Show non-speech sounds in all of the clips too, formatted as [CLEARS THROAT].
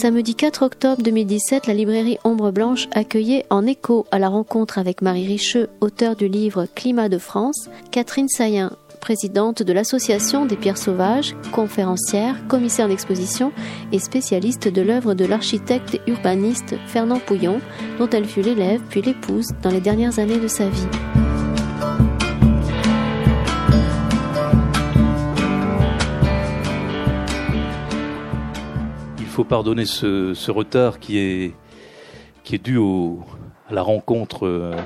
Samedi 4 octobre 2017, la librairie Ombre Blanche accueillait en écho à la rencontre avec Marie Richeux, auteur du livre Climat de France, Catherine Sayen, présidente de l'Association des pierres sauvages, conférencière, commissaire d'exposition et spécialiste de l'œuvre de l'architecte et urbaniste Fernand Pouillon, dont elle fut l'élève puis l'épouse dans les dernières années de sa vie. Faut pardonner ce, retard qui est, qui est dû à la rencontre euh,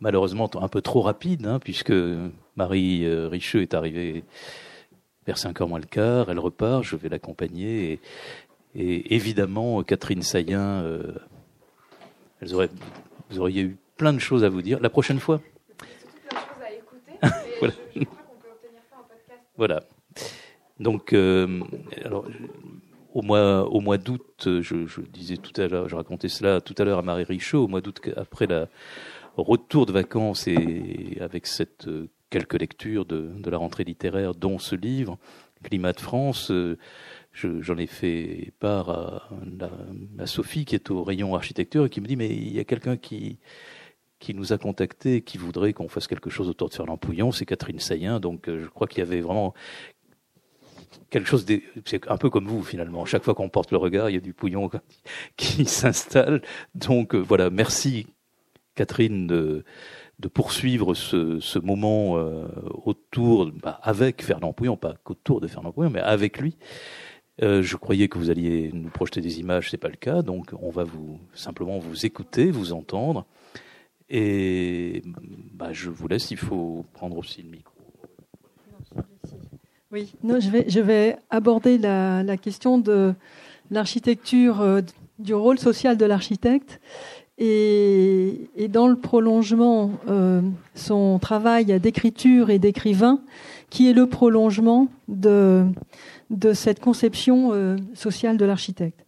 malheureusement un peu trop rapide, hein, puisque Marie euh, Richeux est arrivée vers 5 h moins le quart, elle repart, je vais l'accompagner. Et, évidemment, Catherine Sayen, euh, vous auriez eu plein de choses à vous dire. La prochaine fois voilà. voilà. Donc, euh, alors, au mois, d'août, je, disais tout à l'heure, je racontais cela tout à l'heure à Marie Richaud, au mois d'août, après la retour de vacances et avec cette quelques lectures de, la rentrée littéraire, dont ce livre, Climat de France. Euh, j'en ai fait part à, Sophie, qui est au rayon architecture, et qui me dit, mais il y a quelqu'un qui, qui nous a contacté, qui voudrait qu'on fasse quelque chose autour de Fernand Pouillon, c'est Catherine Sayen. Donc euh, je crois qu'il y avait vraiment quelque chose, c'est un peu comme vous finalement. Chaque fois qu'on porte le regard, il y a du Pouillon [LAUGHS] qui s'installe. Donc euh, voilà, merci Catherine de de poursuivre ce, ce moment euh, autour, bah, avec Fernand Pouillon, pas qu'autour de Fernand Pouillon, mais avec lui. Euh, je croyais que vous alliez nous projeter des images, c'est pas le cas, donc on va vous simplement vous écouter, vous entendre, et bah, je vous laisse. Il faut prendre aussi le micro. Oui, non, je vais je vais aborder la, la question de l'architecture, euh, du rôle social de l'architecte et, et, dans le prolongement, euh, son travail d'écriture et d'écrivain, qui est le prolongement de, de cette conception euh, sociale de l'architecte.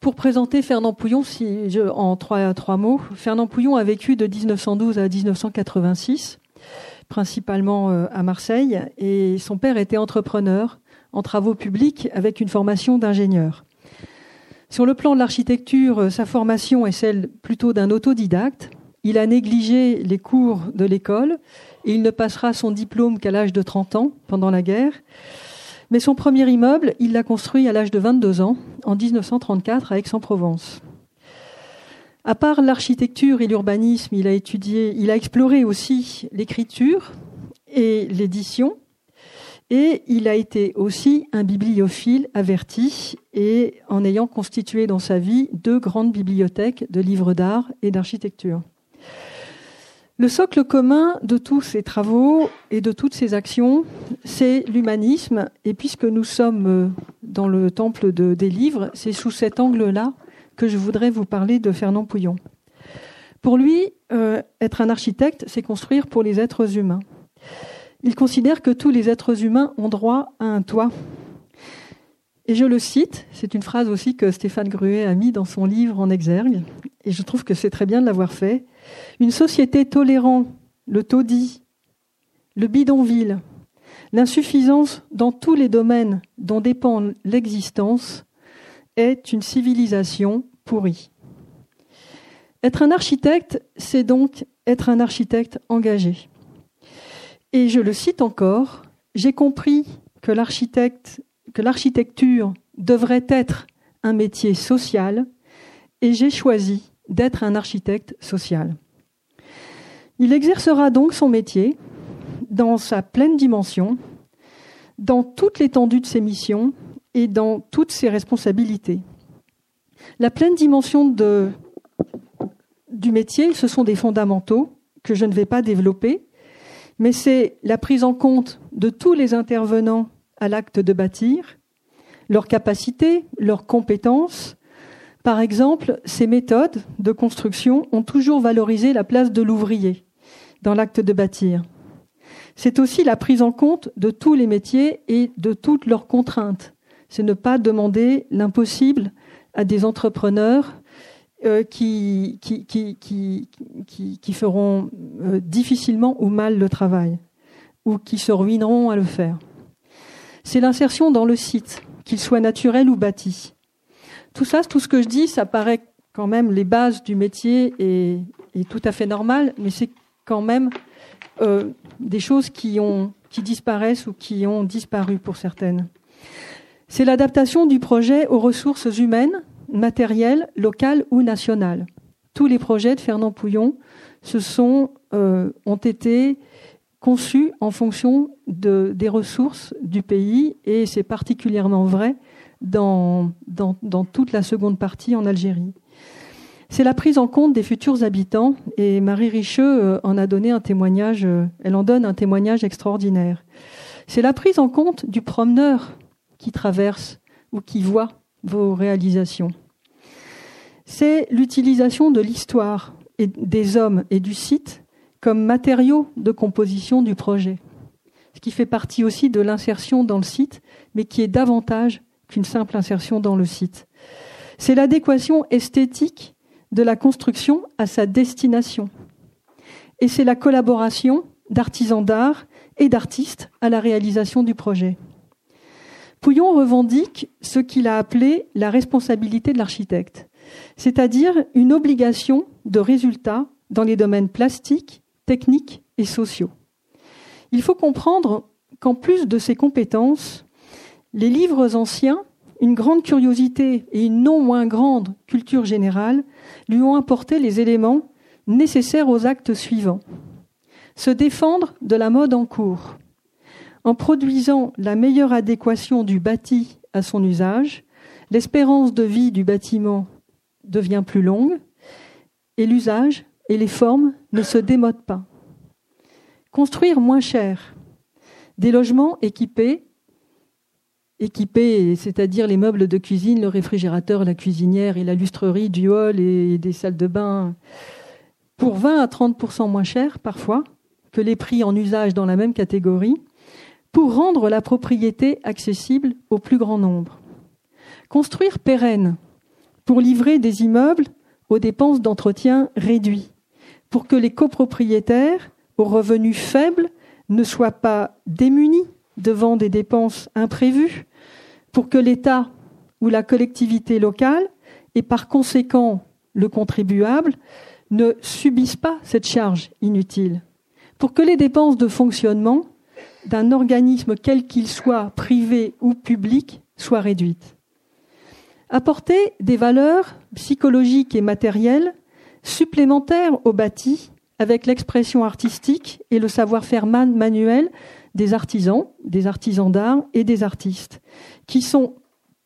Pour présenter Fernand Pouillon, si je, en trois, trois mots, Fernand Pouillon a vécu de 1912 à 1986, principalement euh, à Marseille, et son père était entrepreneur en travaux publics avec une formation d'ingénieur. Sur le plan de l'architecture, euh, sa formation est celle plutôt d'un autodidacte. Il a négligé les cours de l'école et il ne passera son diplôme qu'à l'âge de 30 ans, pendant la guerre. Mais son premier immeuble, il l'a construit à l'âge de 22 ans, en 1934, à Aix-en-Provence. À part l'architecture et l'urbanisme, il a étudié, il a exploré aussi l'écriture et l'édition. Et il a été aussi un bibliophile averti et en ayant constitué dans sa vie deux grandes bibliothèques de livres d'art et d'architecture. Le socle commun de tous ces travaux et de toutes ces actions, c'est l'humanisme. Et puisque nous sommes dans le temple de, des livres, c'est sous cet angle-là que je voudrais vous parler de Fernand Pouillon. Pour lui, euh, être un architecte, c'est construire pour les êtres humains. Il considère que tous les êtres humains ont droit à un toit. Et je le cite, c'est une phrase aussi que Stéphane Gruet a mis dans son livre en exergue, et je trouve que c'est très bien de l'avoir fait. Une société tolérant le taudis, le bidonville, l'insuffisance dans tous les domaines dont dépend l'existence est une civilisation pourrie. Être un architecte, c'est donc être un architecte engagé. Et je le cite encore, j'ai compris que l'architecture devrait être un métier social et j'ai choisi d'être un architecte social. Il exercera donc son métier dans sa pleine dimension, dans toute l'étendue de ses missions et dans toutes ses responsabilités. La pleine dimension du métier, ce sont des fondamentaux que je ne vais pas développer, mais c'est la prise en compte de tous les intervenants à l'acte de bâtir, leurs capacités, leurs compétences. Par exemple, ces méthodes de construction ont toujours valorisé la place de l'ouvrier dans l'acte de bâtir. C'est aussi la prise en compte de tous les métiers et de toutes leurs contraintes. C'est ne pas demander l'impossible à des entrepreneurs euh, qui, qui, qui, qui, feront euh, difficilement ou mal le travail. ou qui se ruineront à le faire. C'est l'insertion dans le site, qu'il soit naturel ou bâti. Tout ça, tout ce que je dis, ça paraît quand même les bases du métier et, tout à fait normal, mais c'est quand même euh, des choses qui, ont, qui disparaissent ou qui ont disparu pour certaines. C'est l'adaptation du projet aux ressources humaines, matérielles, locales ou nationales. Tous les projets de Fernand Pouillon euh, ont été conçus en fonction de, des ressources du pays et c'est particulièrement vrai dans, toute la seconde partie en Algérie. C'est la prise en compte des futurs habitants et Marie Richeux euh, en a donné un témoignage, euh, elle en donne un témoignage extraordinaire. C'est la prise en compte du promeneur qui traverse ou qui voit vos réalisations. C'est l'utilisation de l'histoire des hommes et du site comme matériaux de composition du projet, ce qui fait partie aussi de l'insertion dans le site, mais qui est davantage qu'une simple insertion dans le site. C'est l'adéquation esthétique de la construction à sa destination. Et c'est la collaboration d'artisans d'art et d'artistes à la réalisation du projet. Pouillon revendique ce qu'il a appelé la responsabilité de l'architecte, c'est-à-dire une obligation de résultat dans les domaines plastiques, techniques et sociaux. Il faut comprendre qu'en plus de ces compétences, les livres anciens, une grande curiosité et une non moins grande culture générale lui ont apporté les éléments nécessaires aux actes suivants. Se défendre de la mode en cours, en produisant la meilleure adéquation du bâti à son usage, l'espérance de vie du bâtiment devient plus longue et l'usage et les formes ne se démodent pas. Construire moins cher, des logements équipés, équipés, c'est-à-dire les meubles de cuisine, le réfrigérateur, la cuisinière et la lustrerie du hall et des salles de bain, pour 20 à 30% moins cher parfois que les prix en usage dans la même catégorie, pour rendre la propriété accessible au plus grand nombre. Construire pérenne, pour livrer des immeubles aux dépenses d'entretien réduits, pour que les copropriétaires aux revenus faibles ne soient pas démunis devant des dépenses imprévues, pour que l'État ou la collectivité locale, et par conséquent le contribuable, ne subissent pas cette charge inutile, pour que les dépenses de fonctionnement d'un organisme quel qu'il soit, privé ou public, soient réduites. Apporter des valeurs psychologiques et matérielles supplémentaires au bâti avec l'expression artistique et le savoir-faire manuel des artisans, des artisans d'art et des artistes, qui sont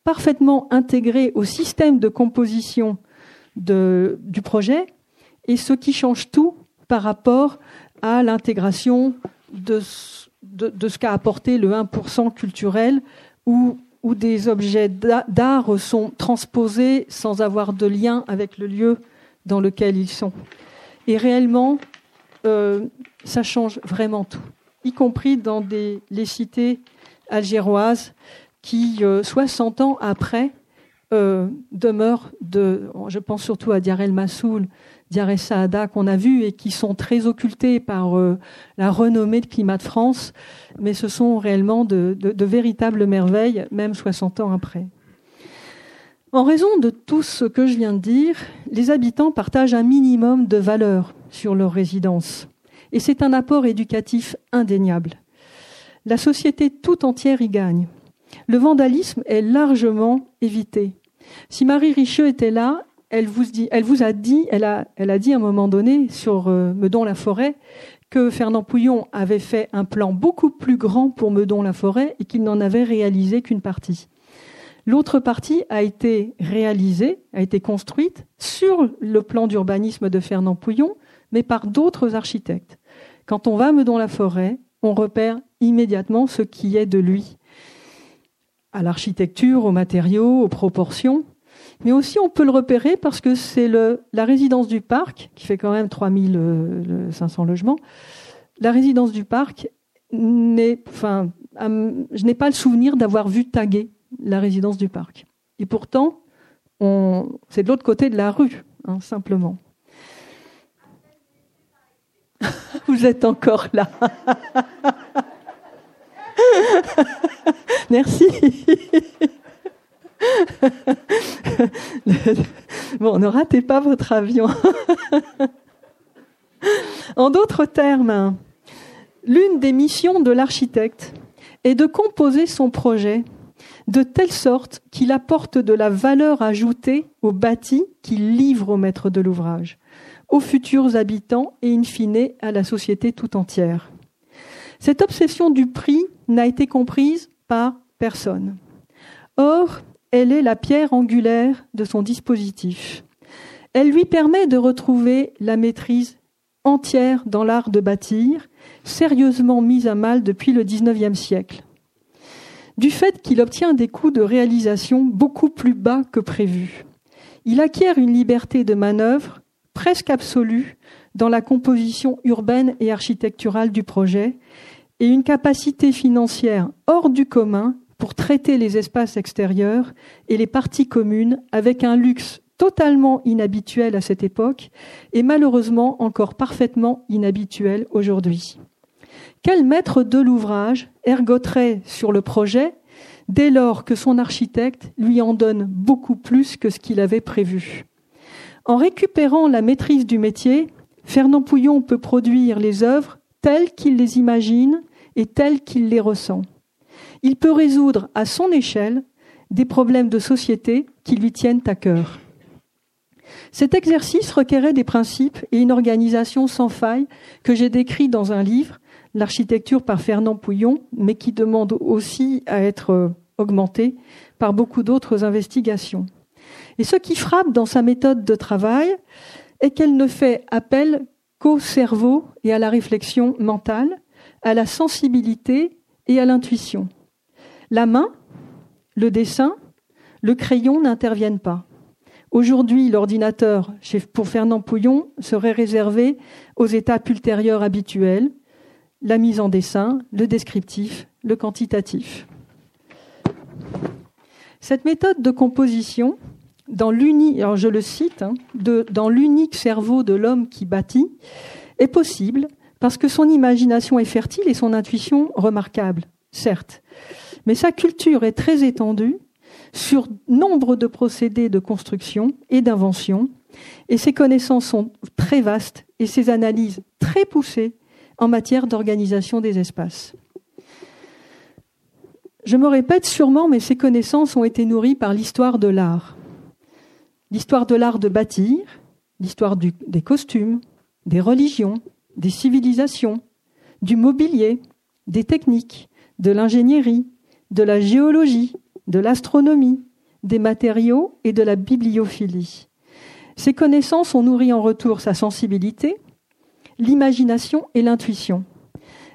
parfaitement intégrés au système de composition du projet et ce qui change tout par rapport à l'intégration de, de, ce qu'a apporté le 1% culturel où des objets d'art sont transposés sans avoir de lien avec le lieu dans lequel ils sont. Et réellement, euh, ça change vraiment tout, y compris dans les cités algéroises qui, 60 euh, ans après, euh, demeurent de, je pense surtout à Diar el Massoul, Diar Saada qu'on a vu et qui sont très occultés par la renommée de Climat de France, mais ce sont réellement de, véritables merveilles, même 60 ans après. En raison de tout ce que je viens de dire, les habitants partagent un minimum de valeurs sur leur résidence. Et c'est un apport éducatif indéniable. La société tout entière y gagne. Le vandalisme est largement évité. Si Marie Richeux était là, elle vous, a dit, elle a, elle a dit à un moment donné sur euh, Meudon-la-Forêt que Fernand Pouillon avait fait un plan beaucoup plus grand pour Meudon-la-Forêt et qu'il n'en avait réalisé qu'une partie. L'autre partie a été réalisée, a été construite sur le plan d'urbanisme de Fernand Pouillon, mais par d'autres architectes. Quand on va à Meudon-la-Forêt, on repère immédiatement ce qui est de lui, à l'architecture, aux matériaux, aux proportions, mais aussi on peut le repérer parce que c'est la résidence du parc, qui fait quand même 3500 logements. La résidence du parc, n'est, enfin, je n'ai pas le souvenir d'avoir vu taguer la résidence du parc. Et pourtant, c'est de l'autre côté de la rue, hein, simplement. [LAUGHS] Vous êtes encore là. [LAUGHS] Merci. [LAUGHS] [LAUGHS] bon, ne ratez pas votre avion. [LAUGHS] en d'autres termes, l'une des missions de l'architecte est de composer son projet de telle sorte qu'il apporte de la valeur ajoutée au bâti qu'il livre au maître de l'ouvrage, aux futurs habitants et in fine à la société tout entière. Cette obsession du prix n'a été comprise par personne. Or, elle est la pierre angulaire de son dispositif. Elle lui permet de retrouver la maîtrise entière dans l'art de bâtir, sérieusement mise à mal depuis le XIXe siècle. Du fait qu'il obtient des coûts de réalisation beaucoup plus bas que prévu, il acquiert une liberté de manœuvre presque absolue dans la composition urbaine et architecturale du projet et une capacité financière hors du commun pour traiter les espaces extérieurs et les parties communes avec un luxe totalement inhabituel à cette époque et malheureusement encore parfaitement inhabituel aujourd'hui. Quel maître de l'ouvrage ergoterait sur le projet dès lors que son architecte lui en donne beaucoup plus que ce qu'il avait prévu? En récupérant la maîtrise du métier, Fernand Pouillon peut produire les œuvres telles qu'il les imagine et telles qu'il les ressent il peut résoudre à son échelle des problèmes de société qui lui tiennent à cœur. Cet exercice requérait des principes et une organisation sans faille que j'ai décrit dans un livre, L'architecture par Fernand Pouillon, mais qui demande aussi à être augmenté par beaucoup d'autres investigations. Et ce qui frappe dans sa méthode de travail est qu'elle ne fait appel qu'au cerveau et à la réflexion mentale, à la sensibilité et à l'intuition. La main, le dessin, le crayon n'interviennent pas. Aujourd'hui, l'ordinateur, pour Fernand Pouillon, serait réservé aux étapes ultérieures habituelles, la mise en dessin, le descriptif, le quantitatif. Cette méthode de composition, dans l'unique, je le cite, hein, dans l'unique cerveau de l'homme qui bâtit, est possible parce que son imagination est fertile et son intuition remarquable, certes mais sa culture est très étendue sur nombre de procédés de construction et d'invention, et ses connaissances sont très vastes et ses analyses très poussées en matière d'organisation des espaces. Je me répète sûrement, mais ces connaissances ont été nourries par l'histoire de l'art. L'histoire de l'art de bâtir, l'histoire des costumes, des religions, des civilisations, du mobilier, des techniques, de l'ingénierie, de la géologie, de l'astronomie, des matériaux et de la bibliophilie. Ces connaissances ont nourri en retour sa sensibilité, l'imagination et l'intuition.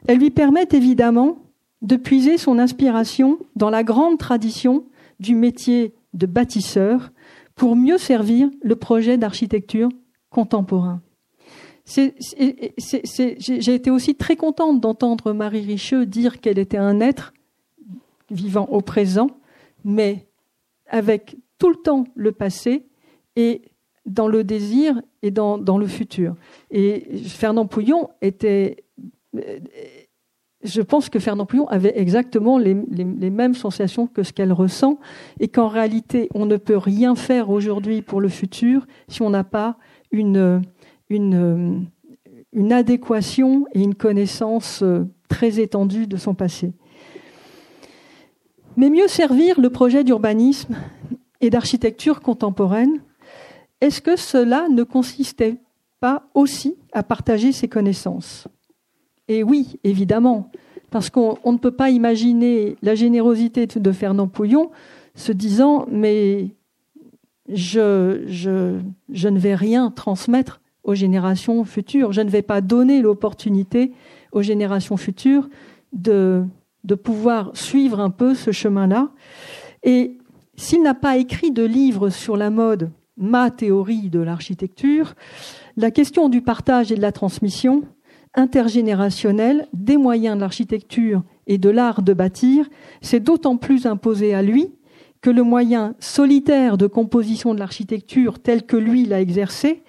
Elles lui permettent évidemment de puiser son inspiration dans la grande tradition du métier de bâtisseur pour mieux servir le projet d'architecture contemporain. J'ai été aussi très contente d'entendre Marie Richeux dire qu'elle était un être vivant au présent, mais avec tout le temps le passé et dans le désir et dans, le futur. Et Fernand Pouillon était. Je pense que Fernand Pouillon avait exactement les, mêmes sensations que ce qu'elle ressent, et qu'en réalité, on ne peut rien faire aujourd'hui pour le futur si on n'a pas une, une, une adéquation et une connaissance très étendue de son passé. Mais mieux servir le projet d'urbanisme et d'architecture contemporaine, est-ce que cela ne consistait pas aussi à partager ses connaissances? Et oui, évidemment, parce qu'on ne peut pas imaginer la générosité de Fernand Pouillon se disant mais je ne vais rien transmettre aux générations futures, je ne vais pas donner l'opportunité aux générations futures de pouvoir suivre un peu ce chemin-là. Et s'il n'a pas écrit de livre sur la mode, ma théorie de l'architecture, la question du partage et de la transmission intergénérationnelle des moyens de l'architecture et de l'art de bâtir s'est d'autant plus imposé à lui que le moyen solitaire de composition de l'architecture tel que lui l'a exercé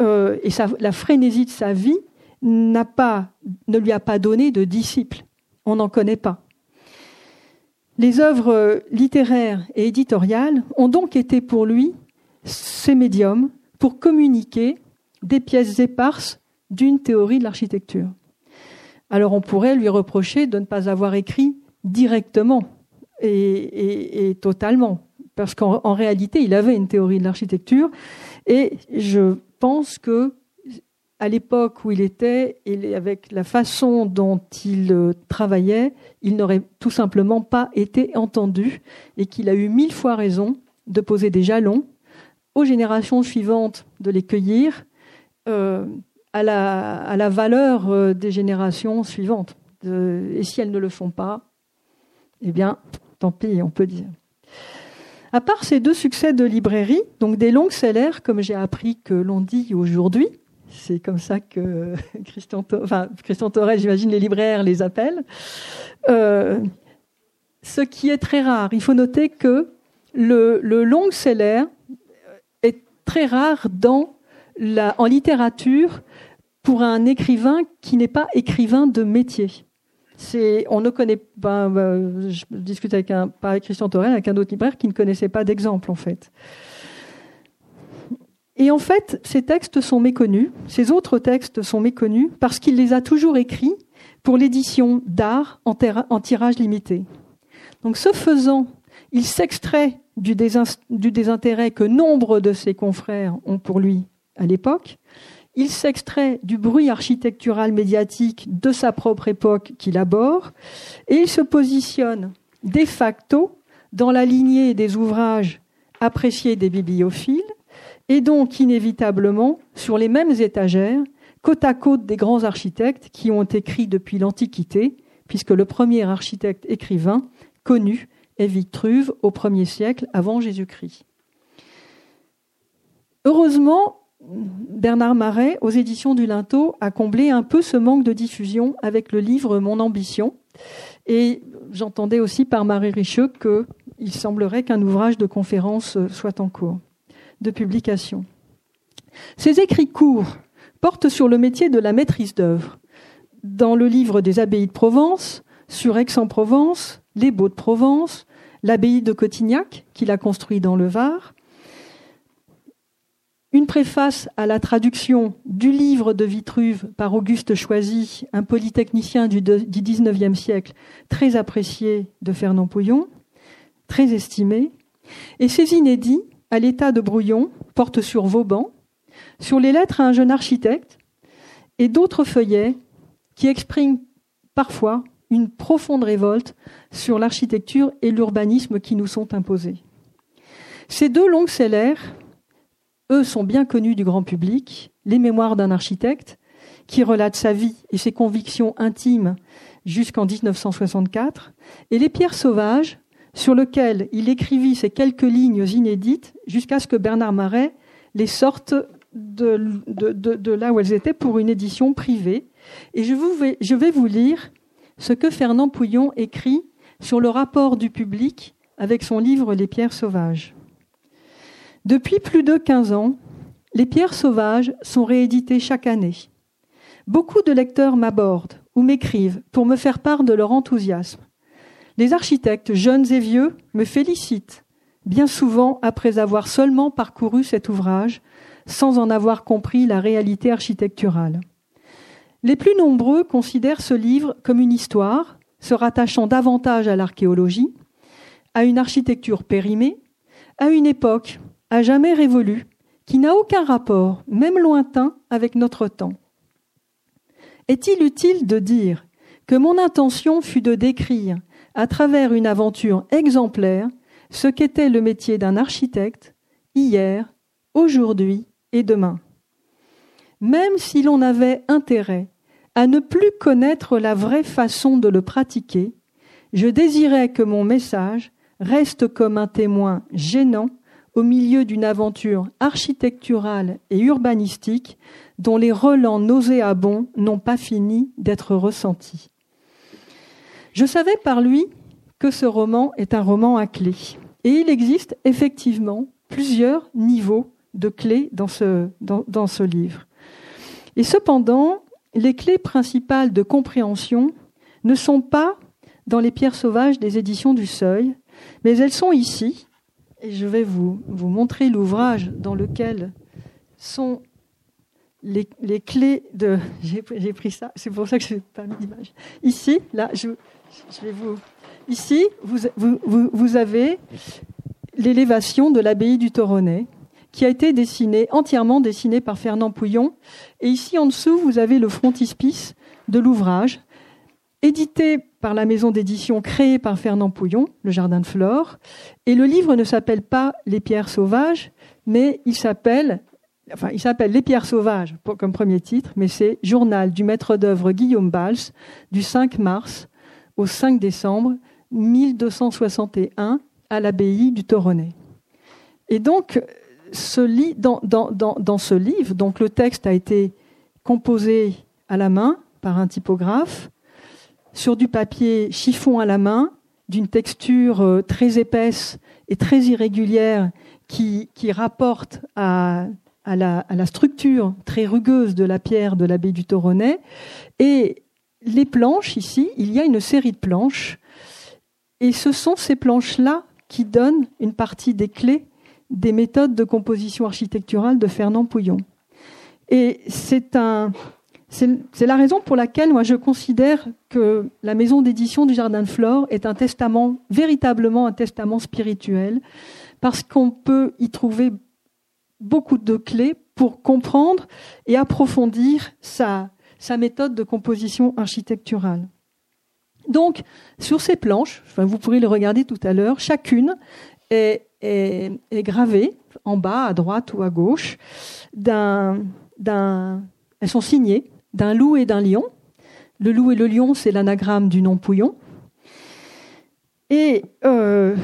euh, et la frénésie de sa vie ne lui a pas donné de disciples on n'en connaît pas. Les œuvres littéraires et éditoriales ont donc été pour lui ces médiums pour communiquer des pièces éparses d'une théorie de l'architecture. Alors on pourrait lui reprocher de ne pas avoir écrit directement et, totalement, parce qu'en réalité, il avait une théorie de l'architecture, et je pense que à l'époque où il était et avec la façon dont il euh, travaillait, il n'aurait tout simplement pas été entendu et qu'il a eu mille fois raison de poser des jalons aux générations suivantes de les cueillir euh, à, la, valeur euh, des générations suivantes. et si elles ne le font pas, eh bien, tant pis, on peut dire. À part ces deux succès de librairie, donc des longues sellers, comme j'ai appris que l'on dit aujourd'hui, c'est comme ça que [LAUGHS] Christian, enfin, j'imagine, les libraires les appellent. Euh, ce qui est très rare. Il faut noter que le, long seller est très rare en littérature pour un écrivain qui n'est pas écrivain de métier. On ne connaît pas. Bah, je discute avec un, Christian un autre libraire qui ne connaissait pas d'exemple en fait. Et en fait, ces textes sont méconnus, ces autres textes sont méconnus parce qu'il les a toujours écrits pour l'édition d'art en, en, tirage limité. Donc ce faisant, il s'extrait du, du désintérêt que nombre de ses confrères ont pour lui à l'époque, il s'extrait du bruit architectural médiatique de sa propre époque qu'il aborde et il se positionne de facto dans la lignée des ouvrages appréciés des bibliophiles et donc inévitablement sur les mêmes étagères, côte à côte des grands architectes qui ont écrit depuis l'Antiquité, puisque le premier architecte écrivain connu est Vitruve au premier siècle avant Jésus-Christ. Heureusement, Bernard Marais, aux éditions du Linteau, a comblé un peu ce manque de diffusion avec le livre Mon ambition. Et j'entendais aussi par Marie Richeux qu'il semblerait qu'un ouvrage de conférence soit en cours de publication. Ces écrits courts portent sur le métier de la maîtrise d'œuvre. Dans le livre des abbayes de Provence, sur Aix-en-Provence, les Beaux de Provence, l'abbaye de Cotignac, qu'il a construit dans le Var, une préface à la traduction du livre de Vitruve par Auguste Choisy, un polytechnicien du XIXe siècle, très apprécié de Fernand Pouillon, très estimé, et ces inédits, à l'état de brouillon, portent sur Vauban, sur les lettres à un jeune architecte, et d'autres feuillets qui expriment parfois une profonde révolte sur l'architecture et l'urbanisme qui nous sont imposés. Ces deux longs sellers eux sont bien connus du grand public, les mémoires d'un architecte, qui relate sa vie et ses convictions intimes jusqu'en 1964, et Les Pierres sauvages, sur lequel il écrivit ces quelques lignes inédites jusqu'à ce que Bernard Marais les sorte de, là où elles étaient pour une édition privée. Et je vais vous lire ce que Fernand Pouillon écrit sur le rapport du public avec son livre Les Pierres sauvages. Depuis plus de 15 ans, les pierres sauvages sont rééditées chaque année. Beaucoup de lecteurs m'abordent ou m'écrivent pour me faire part de leur enthousiasme. Les architectes, jeunes et vieux, me félicitent, bien souvent après avoir seulement parcouru cet ouvrage, sans en avoir compris la réalité architecturale. Les plus nombreux considèrent ce livre comme une histoire, se rattachant davantage à l'archéologie, à une architecture périmée, à une époque à jamais révolu, qui n'a aucun rapport, même lointain, avec notre temps. Est-il utile de dire que mon intention fut de décrire, à travers une aventure exemplaire, ce qu'était le métier d'un architecte, hier, aujourd'hui et demain? Même si l'on avait intérêt à ne plus connaître la vraie façon de le pratiquer, je désirais que mon message reste comme un témoin gênant au milieu d'une aventure architecturale et urbanistique dont les relents nauséabonds n'ont pas fini d'être ressentis. Je savais par lui que ce roman est un roman à clés. Et il existe effectivement plusieurs niveaux de clés dans ce, dans ce livre. Et cependant, les clés principales de compréhension ne sont pas dans les pierres sauvages des éditions du Seuil, mais elles sont ici, je vais vous, montrer l'ouvrage dans lequel sont les, clés de. [LAUGHS] J'ai pris ça, c'est pour ça que je n'ai pas mis d'image. Ici, là, je, vais vous. Ici, vous, avez l'élévation de l'abbaye du Toronnet, qui a été dessinée, entièrement dessinée par Fernand Pouillon. Et ici, en dessous, vous avez le frontispice de l'ouvrage, édité par la maison d'édition créée par Fernand Pouillon, Le Jardin de Flore. Et le livre ne s'appelle pas Les pierres sauvages, mais il s'appelle Les pierres sauvages comme premier titre, mais c'est Journal du maître d'œuvre Guillaume Bals du 5 mars au 5 décembre 1261 à l'abbaye du Toronnet. Et donc, ce dans, dans, dans, dans, ce livre, donc le texte a été composé à la main par un typographe sur du papier chiffon à la main, d'une texture euh, très épaisse et très irrégulière qui, qui rapporte à, la, la, structure très rugueuse de la pierre de l'abbaye du Toronnet. Et les planches, ici, il y a une série de planches. Et ce sont ces planches-là qui donnent une partie des clés des méthodes de composition architecturale de Fernand Pouillon. Et c'est un, c'est la raison pour laquelle moi je considère que la maison d'édition du Jardin de Flore est un testament, véritablement un testament spirituel, parce qu'on peut y trouver beaucoup de clés pour comprendre et approfondir sa, méthode de composition architecturale. Donc, sur ces planches, vous pourrez les regarder tout à l'heure, chacune est, est, gravée en bas, à droite ou à gauche, d'un, elles sont signées d'un loup et d'un lion. Le loup et le lion, c'est l'anagramme du nom Pouillon. Et euh,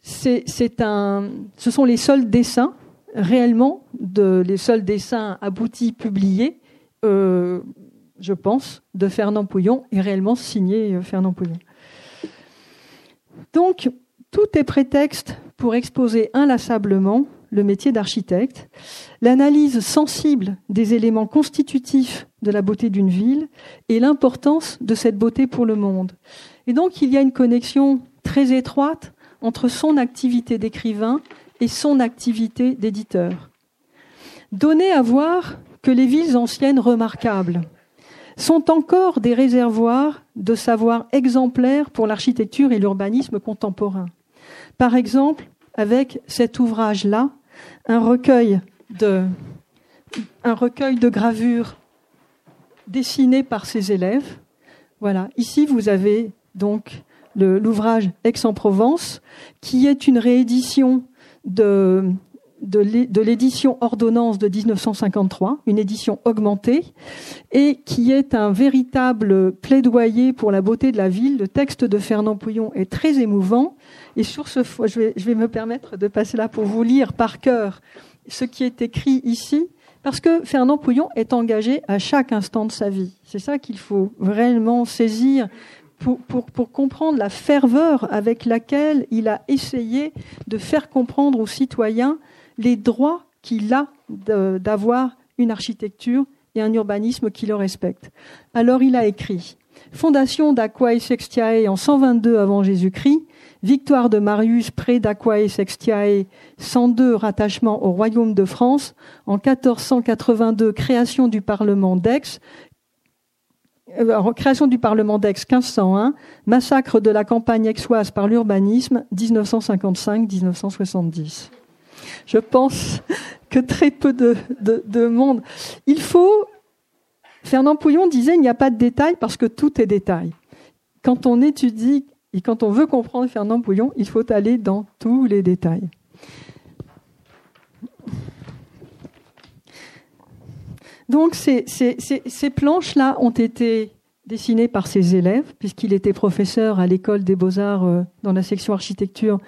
ce sont les seuls dessins, réellement, les seuls dessins aboutis, publiés, euh, je pense, de Fernand Pouillon, et réellement signés euh, Fernand Pouillon. Donc, tout est prétexte pour exposer inlassablement le métier d'architecte, l'analyse sensible des éléments constitutifs de la beauté d'une ville et l'importance de cette beauté pour le monde. Et donc il y a une connexion très étroite entre son activité d'écrivain et son activité d'éditeur. Donner à voir que les villes anciennes remarquables sont encore des réservoirs de savoir exemplaires pour l'architecture et l'urbanisme contemporain. Par exemple, avec cet ouvrage-là, un recueil de, un recueil de gravures dessinées par ses élèves. Voilà. Ici, vous avez donc l'ouvrage Aix-en-Provence, qui est une réédition de l'édition Ordonnance de 1953, une édition augmentée, et qui est un véritable plaidoyer pour la beauté de la ville. Le texte de Fernand Pouillon est très émouvant, et sur ce, je vais, je vais me permettre de passer là pour vous lire par cœur ce qui est écrit ici, parce que Fernand Pouillon est engagé à chaque instant de sa vie. C'est ça qu'il faut vraiment saisir pour, pour, comprendre la ferveur avec laquelle il a essayé de faire comprendre aux citoyens les droits qu'il a d'avoir une architecture et un urbanisme qui le respectent. Alors il a écrit Fondation d'Aquae Sextiae en 122 avant Jésus-Christ, victoire de Marius près d'Aquae Sextiae, 102 rattachement au royaume de France, en 1482 création du Parlement d'Aix, euh, création du Parlement d'Aix 1501, massacre de la campagne aixoise par l'urbanisme 1955-1970 je pense [LAUGHS] que très peu de, monde. Il faut. Fernand Pouillon disait il n'y a pas de détails parce que tout est détail. Quand on étudie et quand on veut comprendre Fernand Pouillon, il faut aller dans tous les détails. Donc ces planches-là ont été dessiné par ses élèves, puisqu'il était professeur à l'école des beaux-arts euh, dans la section architecture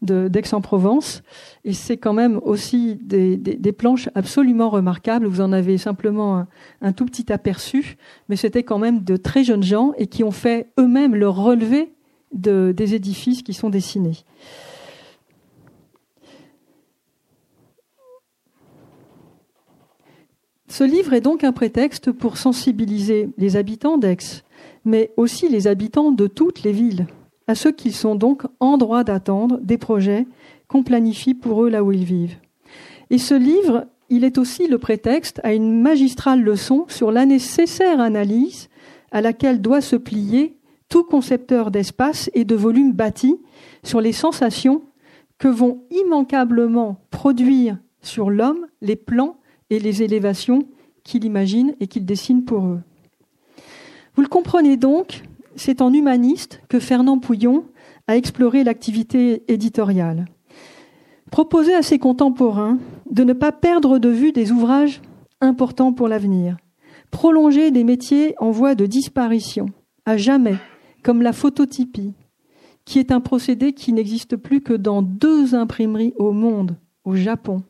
d'Aix-en-Provence. Et c'est quand même aussi des, planches absolument remarquables. Vous en avez simplement un, tout petit aperçu, mais c'était quand même de très jeunes gens et qui ont fait eux-mêmes le relevé de, des édifices qui sont dessinés. Ce livre est donc un prétexte pour sensibiliser les habitants d'Aix, mais aussi les habitants de toutes les villes, à ceux qui sont donc en droit d'attendre des projets qu'on planifie pour eux là où ils vivent. Et ce livre, il est aussi le prétexte à une magistrale leçon sur la nécessaire analyse à laquelle doit se plier tout concepteur d'espace et de volume bâti sur les sensations que vont immanquablement produire sur l'homme les plans et les élévations qu'il imagine et qu'il dessine pour eux. Vous le comprenez donc, c'est en humaniste que Fernand Pouillon a exploré l'activité éditoriale. Proposer à ses contemporains de ne pas perdre de vue des ouvrages importants pour l'avenir, prolonger des métiers en voie de disparition, à jamais, comme la phototypie, qui est un procédé qui n'existe plus que dans deux imprimeries au monde, au Japon,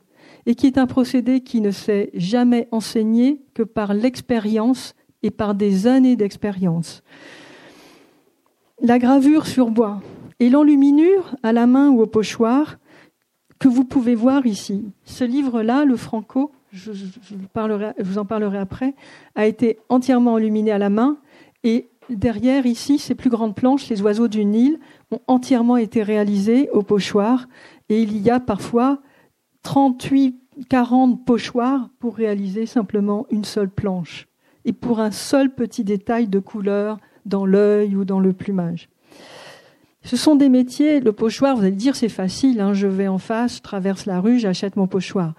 et qui est un procédé qui ne s'est jamais enseigné que par l'expérience et par des années d'expérience. La gravure sur bois et l'enluminure à la main ou au pochoir que vous pouvez voir ici. Ce livre-là, le Franco, je, vous en parlerai après, a été entièrement enluminé à la main et derrière ici, ces plus grandes planches, les oiseaux du Nil, ont entièrement été réalisées au pochoir et il y a parfois 38, 40 pochoirs pour réaliser simplement une seule planche et pour un seul petit détail de couleur dans l'œil ou dans le plumage. Ce sont des métiers, le pochoir, vous allez dire c'est facile, hein, je vais en face, je traverse la rue, j'achète mon pochoir.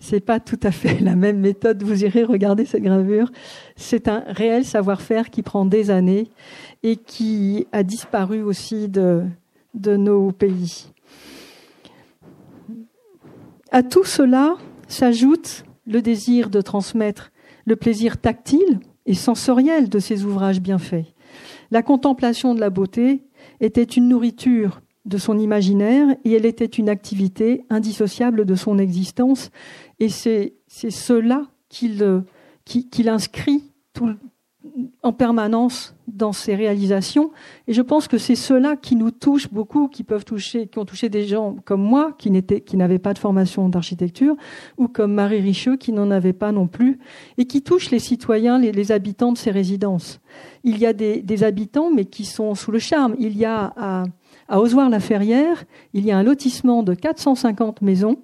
C'est pas tout à fait [LAUGHS] la même méthode, vous irez regarder cette gravure. C'est un réel savoir-faire qui prend des années et qui a disparu aussi de, nos pays. À tout cela s'ajoute le désir de transmettre le plaisir tactile et sensoriel de ces ouvrages bien faits. La contemplation de la beauté était une nourriture de son imaginaire et elle était une activité indissociable de son existence. Et c'est cela qu'il qu'il inscrit tout, en permanence dans ses réalisations. Et je pense que c'est cela qui nous touche beaucoup, qui peuvent toucher, qui ont touché des gens comme moi, qui n'étaient, qui n'avaient pas de formation d'architecture, ou comme Marie Richeux, qui n'en avait pas non plus, et qui touchent les citoyens, les, habitants de ces résidences. Il y a des, habitants, mais qui sont sous le charme. Il y a à, à Ozoir-la-Ferrière, il y a un lotissement de 450 maisons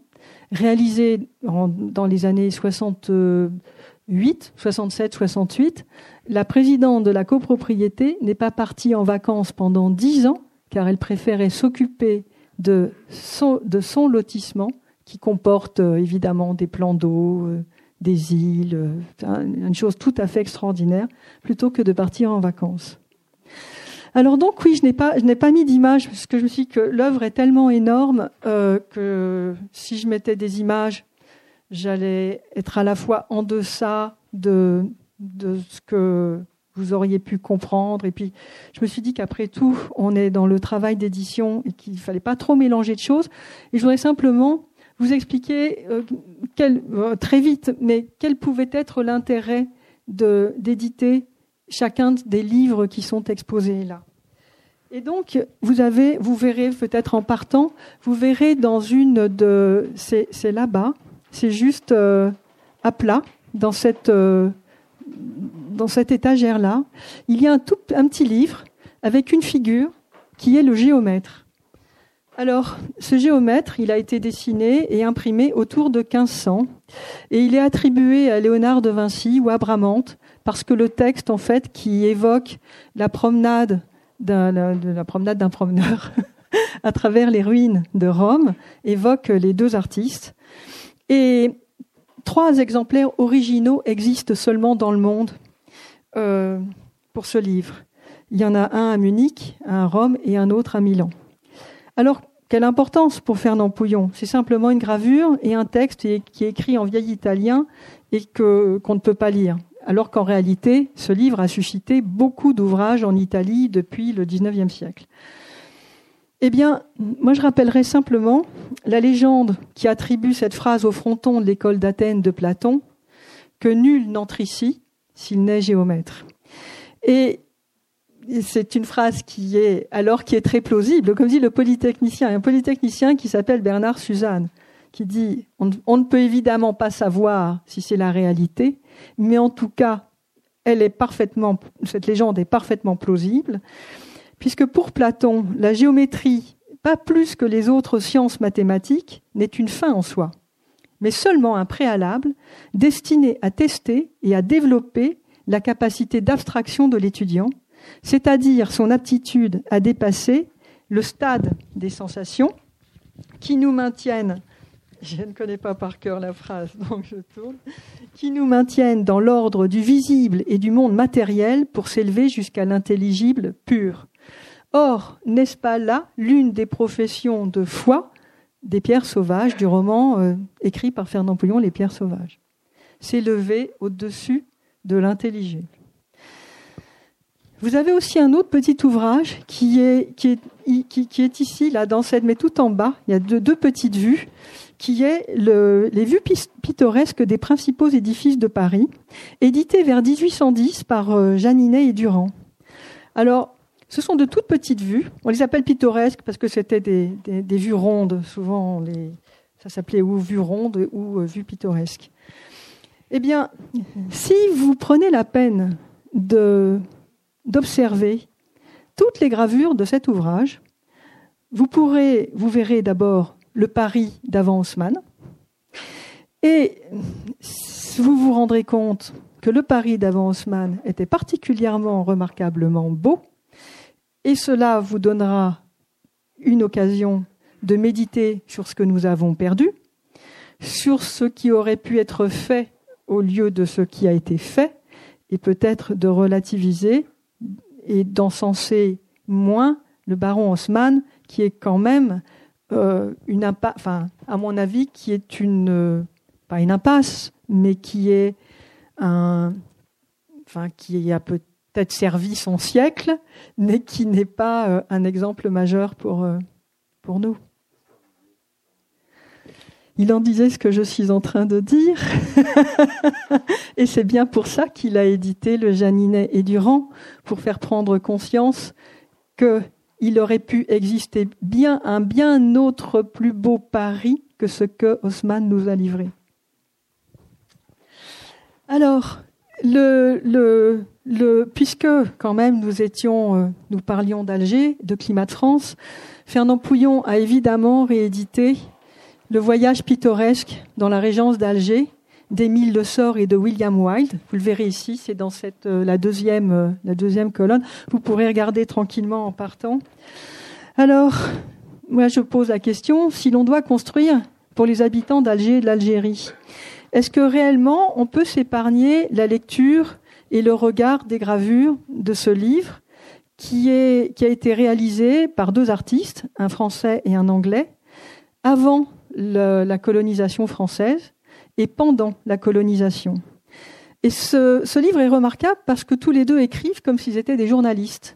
réalisé dans les années 68, 67, 68 la présidente de la copropriété n'est pas partie en vacances pendant dix ans, car elle préférait s'occuper de son, lotissement, qui comporte euh, évidemment des plans d'eau, euh, des îles, euh, une chose tout à fait extraordinaire, plutôt que de partir en vacances. Alors donc oui, je n'ai pas, je n'ai pas mis d'image parce que je me suis dit que l'œuvre est tellement énorme que si je mettais des images, j'allais être à la fois en deçà de, de ce que vous auriez pu comprendre. Et puis, je me suis dit qu'après tout, on est dans le travail d'édition et qu'il ne fallait pas trop mélanger de choses. Et je voudrais simplement vous expliquer euh, euh, très vite, mais quel pouvait être l'intérêt d'éditer chacun des livres qui sont exposés là. Et donc, vous avez, vous verrez peut-être en partant, vous verrez dans une de, c'est là-bas, c'est juste euh, à plat, dans cette dans cette étagère-là, il y a un, tout, un petit livre avec une figure qui est le géomètre. Alors, ce géomètre, il a été dessiné et imprimé autour de 1500 et il est attribué à Léonard de Vinci ou à Bramante parce que le texte, en fait, qui évoque la promenade d'un, la promenade d'un promeneur [LAUGHS] à travers les ruines de Rome, évoque les deux artistes. Et Trois exemplaires originaux existent seulement dans le monde euh, pour ce livre. Il y en a un à Munich, un à Rome et un autre à Milan. Alors, quelle importance pour Fernand Pouillon? C'est simplement une gravure et un texte qui est écrit en vieil italien et que, qu'on ne peut pas lire. Alors qu'en réalité, ce livre a suscité beaucoup d'ouvrages en Italie depuis le XIXe siècle. Eh bien, moi je rappellerai simplement la légende qui attribue cette phrase au fronton de l'école d'Athènes de Platon, que nul n'entre ici s'il n'est géomètre. Et c'est une phrase qui est alors qui est très plausible, comme dit le polytechnicien, un polytechnicien qui s'appelle Bernard Suzanne, qui dit on, ne peut évidemment pas savoir si c'est la réalité, mais en tout cas cette légende est parfaitement plausible, puisque pour Platon, la géométrie, pas plus que les autres sciences mathématiques, n'est une fin en soi, mais seulement un préalable destiné à tester et à développer la capacité d'abstraction de l'étudiant, c'est-à-dire son aptitude à dépasser le stade des sensations qui nous maintiennent je ne connais pas par cœur la phrase, donc je tourne, qui nous maintiennent dans l'ordre du visible et du monde matériel pour s'élever jusqu'à l'intelligible pur. Or, n'est-ce pas là l'une des professions de foi des pierres sauvages du roman euh, écrit par Fernand Pouillon, Les pierres sauvages? S'élever au-dessus de l'intelligible. Vous avez aussi un autre petit ouvrage qui est, qui est, qui, est ici, là, dans cette, mais tout en bas. Il y a deux petites vues qui est les vues pittoresques des principaux édifices de Paris, édité vers 1810 par euh, Janinet et Durand. Alors, ce sont de toutes petites vues. On les appelle pittoresques parce que c'était des, vues rondes. Souvent, ça s'appelait ou vues rondes ou euh, vues pittoresques. Eh bien, si vous prenez la peine d'observer toutes les gravures de cet ouvrage, vous pourrez, vous verrez d'abord le Paris d'avant Haussmann. Et vous vous rendrez compte que le Paris d'avant Haussmann était particulièrement remarquablement beau, et cela vous donnera une occasion de méditer sur ce que nous avons perdu, sur ce qui aurait pu être fait au lieu de ce qui a été fait, et peut-être de relativiser et d'encenser moins le baron Haussmann, qui est quand même une impasse, enfin, à mon avis, qui est une, euh, pas une impasse, mais qui est un, enfin, qui a peut-être servi son siècle, mais qui n'est pas euh, un exemple majeur pour, pour nous. Il en disait ce que je suis en train de dire. [LAUGHS] et c'est bien pour ça qu'il a édité le Janinet et Durand, pour faire prendre conscience que il aurait pu exister bien un bien autre plus beau Paris que ce que Haussmann nous a livré. Alors, puisque quand même nous étions, euh, nous parlions d'Alger, de Climat de France, Fernand Pouillon a évidemment réédité Le voyage pittoresque dans la régence d'Alger d'Émile Le Sort et de William Wilde. Vous le verrez ici, c'est dans euh, la, deuxième, euh, la deuxième colonne. Vous pourrez regarder tranquillement en partant. Alors, moi je pose la question, si l'on doit construire pour les habitants d'Alger et de l'Algérie, est-ce que réellement on peut s'épargner la lecture et le regard des gravures de ce livre qui a été réalisé par deux artistes, un français et un anglais, avant la colonisation française et pendant la colonisation. Et ce, livre est remarquable parce que tous les deux écrivent comme s'ils étaient des journalistes.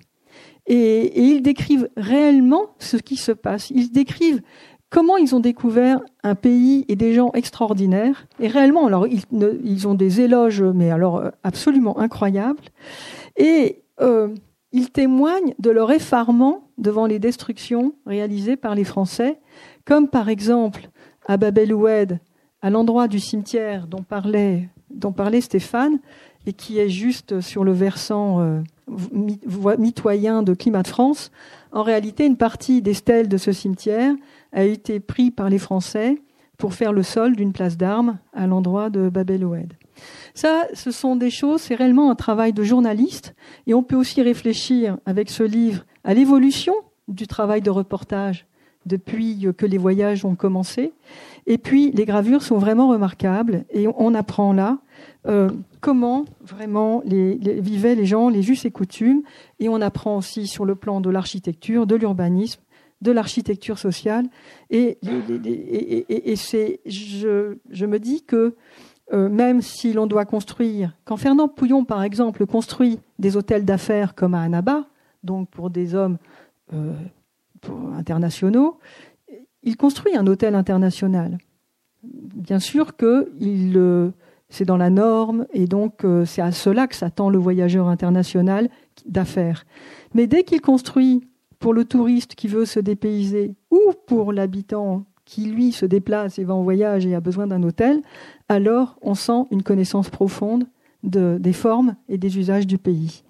Et, ils décrivent réellement ce qui se passe. Ils décrivent comment ils ont découvert un pays et des gens extraordinaires. Et réellement, alors ils, ont des éloges, mais alors euh, absolument incroyables. Et euh, ils témoignent de leur effarement devant les destructions réalisées par les Français, comme par exemple à Bab el-Oued, à l'endroit du cimetière dont parlait, Stéphane, et qui est juste sur le versant euh, mitoyen de Climat de France, en réalité, une partie des stèles de ce cimetière a été prise par les Français pour faire le sol d'une place d'armes à l'endroit de Bab el-Oued. Ça, ce sont des choses, c'est réellement un travail de journaliste, et on peut aussi réfléchir avec ce livre à l'évolution du travail de reportage depuis que les voyages ont commencé, et puis, les gravures sont vraiment remarquables et on apprend là euh, comment vraiment les, vivaient les gens, les us et coutumes. Et on apprend aussi sur le plan de l'architecture, de l'urbanisme, de l'architecture sociale. Et, et, c'est, je, je, me dis que euh, même si l'on doit construire, quand Fernand Pouillon, par exemple, construit des hôtels d'affaires comme à Annaba, donc pour des hommes euh, internationaux, il construit un hôtel international. Bien sûr que il, c'est dans la norme et donc euh, c'est à cela que s'attend le voyageur international d'affaires. Mais dès qu'il construit pour le touriste qui veut se dépayser ou pour l'habitant qui lui se déplace et va en voyage et a besoin d'un hôtel, alors on sent une connaissance profonde des formes et des usages du pays.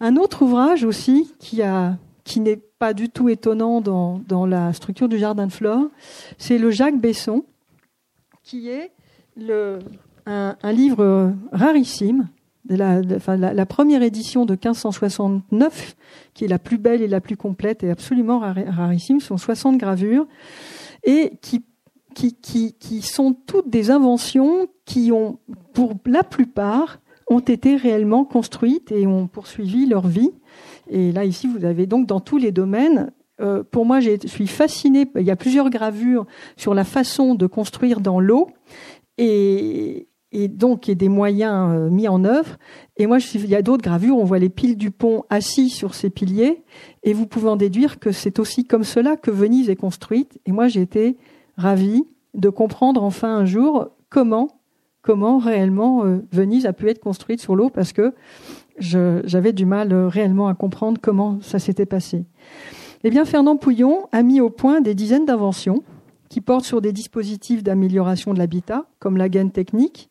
Un autre ouvrage aussi qui, qui n'est pas du tout étonnant dans, dans, la structure du jardin de flore, c'est le Jacques Besson, qui est le, un, livre rarissime, de la, la, première édition de 1569, qui est la plus belle et la plus complète et absolument rarissime, sont 60 gravures, et qui, qui, qui, qui sont toutes des inventions qui ont, pour la plupart, ont été réellement construites et ont poursuivi leur vie. Et là, ici, vous avez donc dans tous les domaines. Euh, pour moi, je suis fascinée. Il y a plusieurs gravures sur la façon de construire dans l'eau et, et donc des moyens euh, mis en œuvre. Et moi, il y a d'autres gravures. On voit les piles du pont assis sur ces piliers, et vous pouvez en déduire que c'est aussi comme cela que Venise est construite. Et moi, j'ai été ravie de comprendre enfin un jour comment comment réellement euh, Venise a pu être construite sur l'eau parce que j'avais du mal euh, réellement à comprendre comment ça s'était passé. Eh bien, Fernand Pouillon a mis au point des dizaines d'inventions qui portent sur des dispositifs d'amélioration de l'habitat, comme la gaine technique.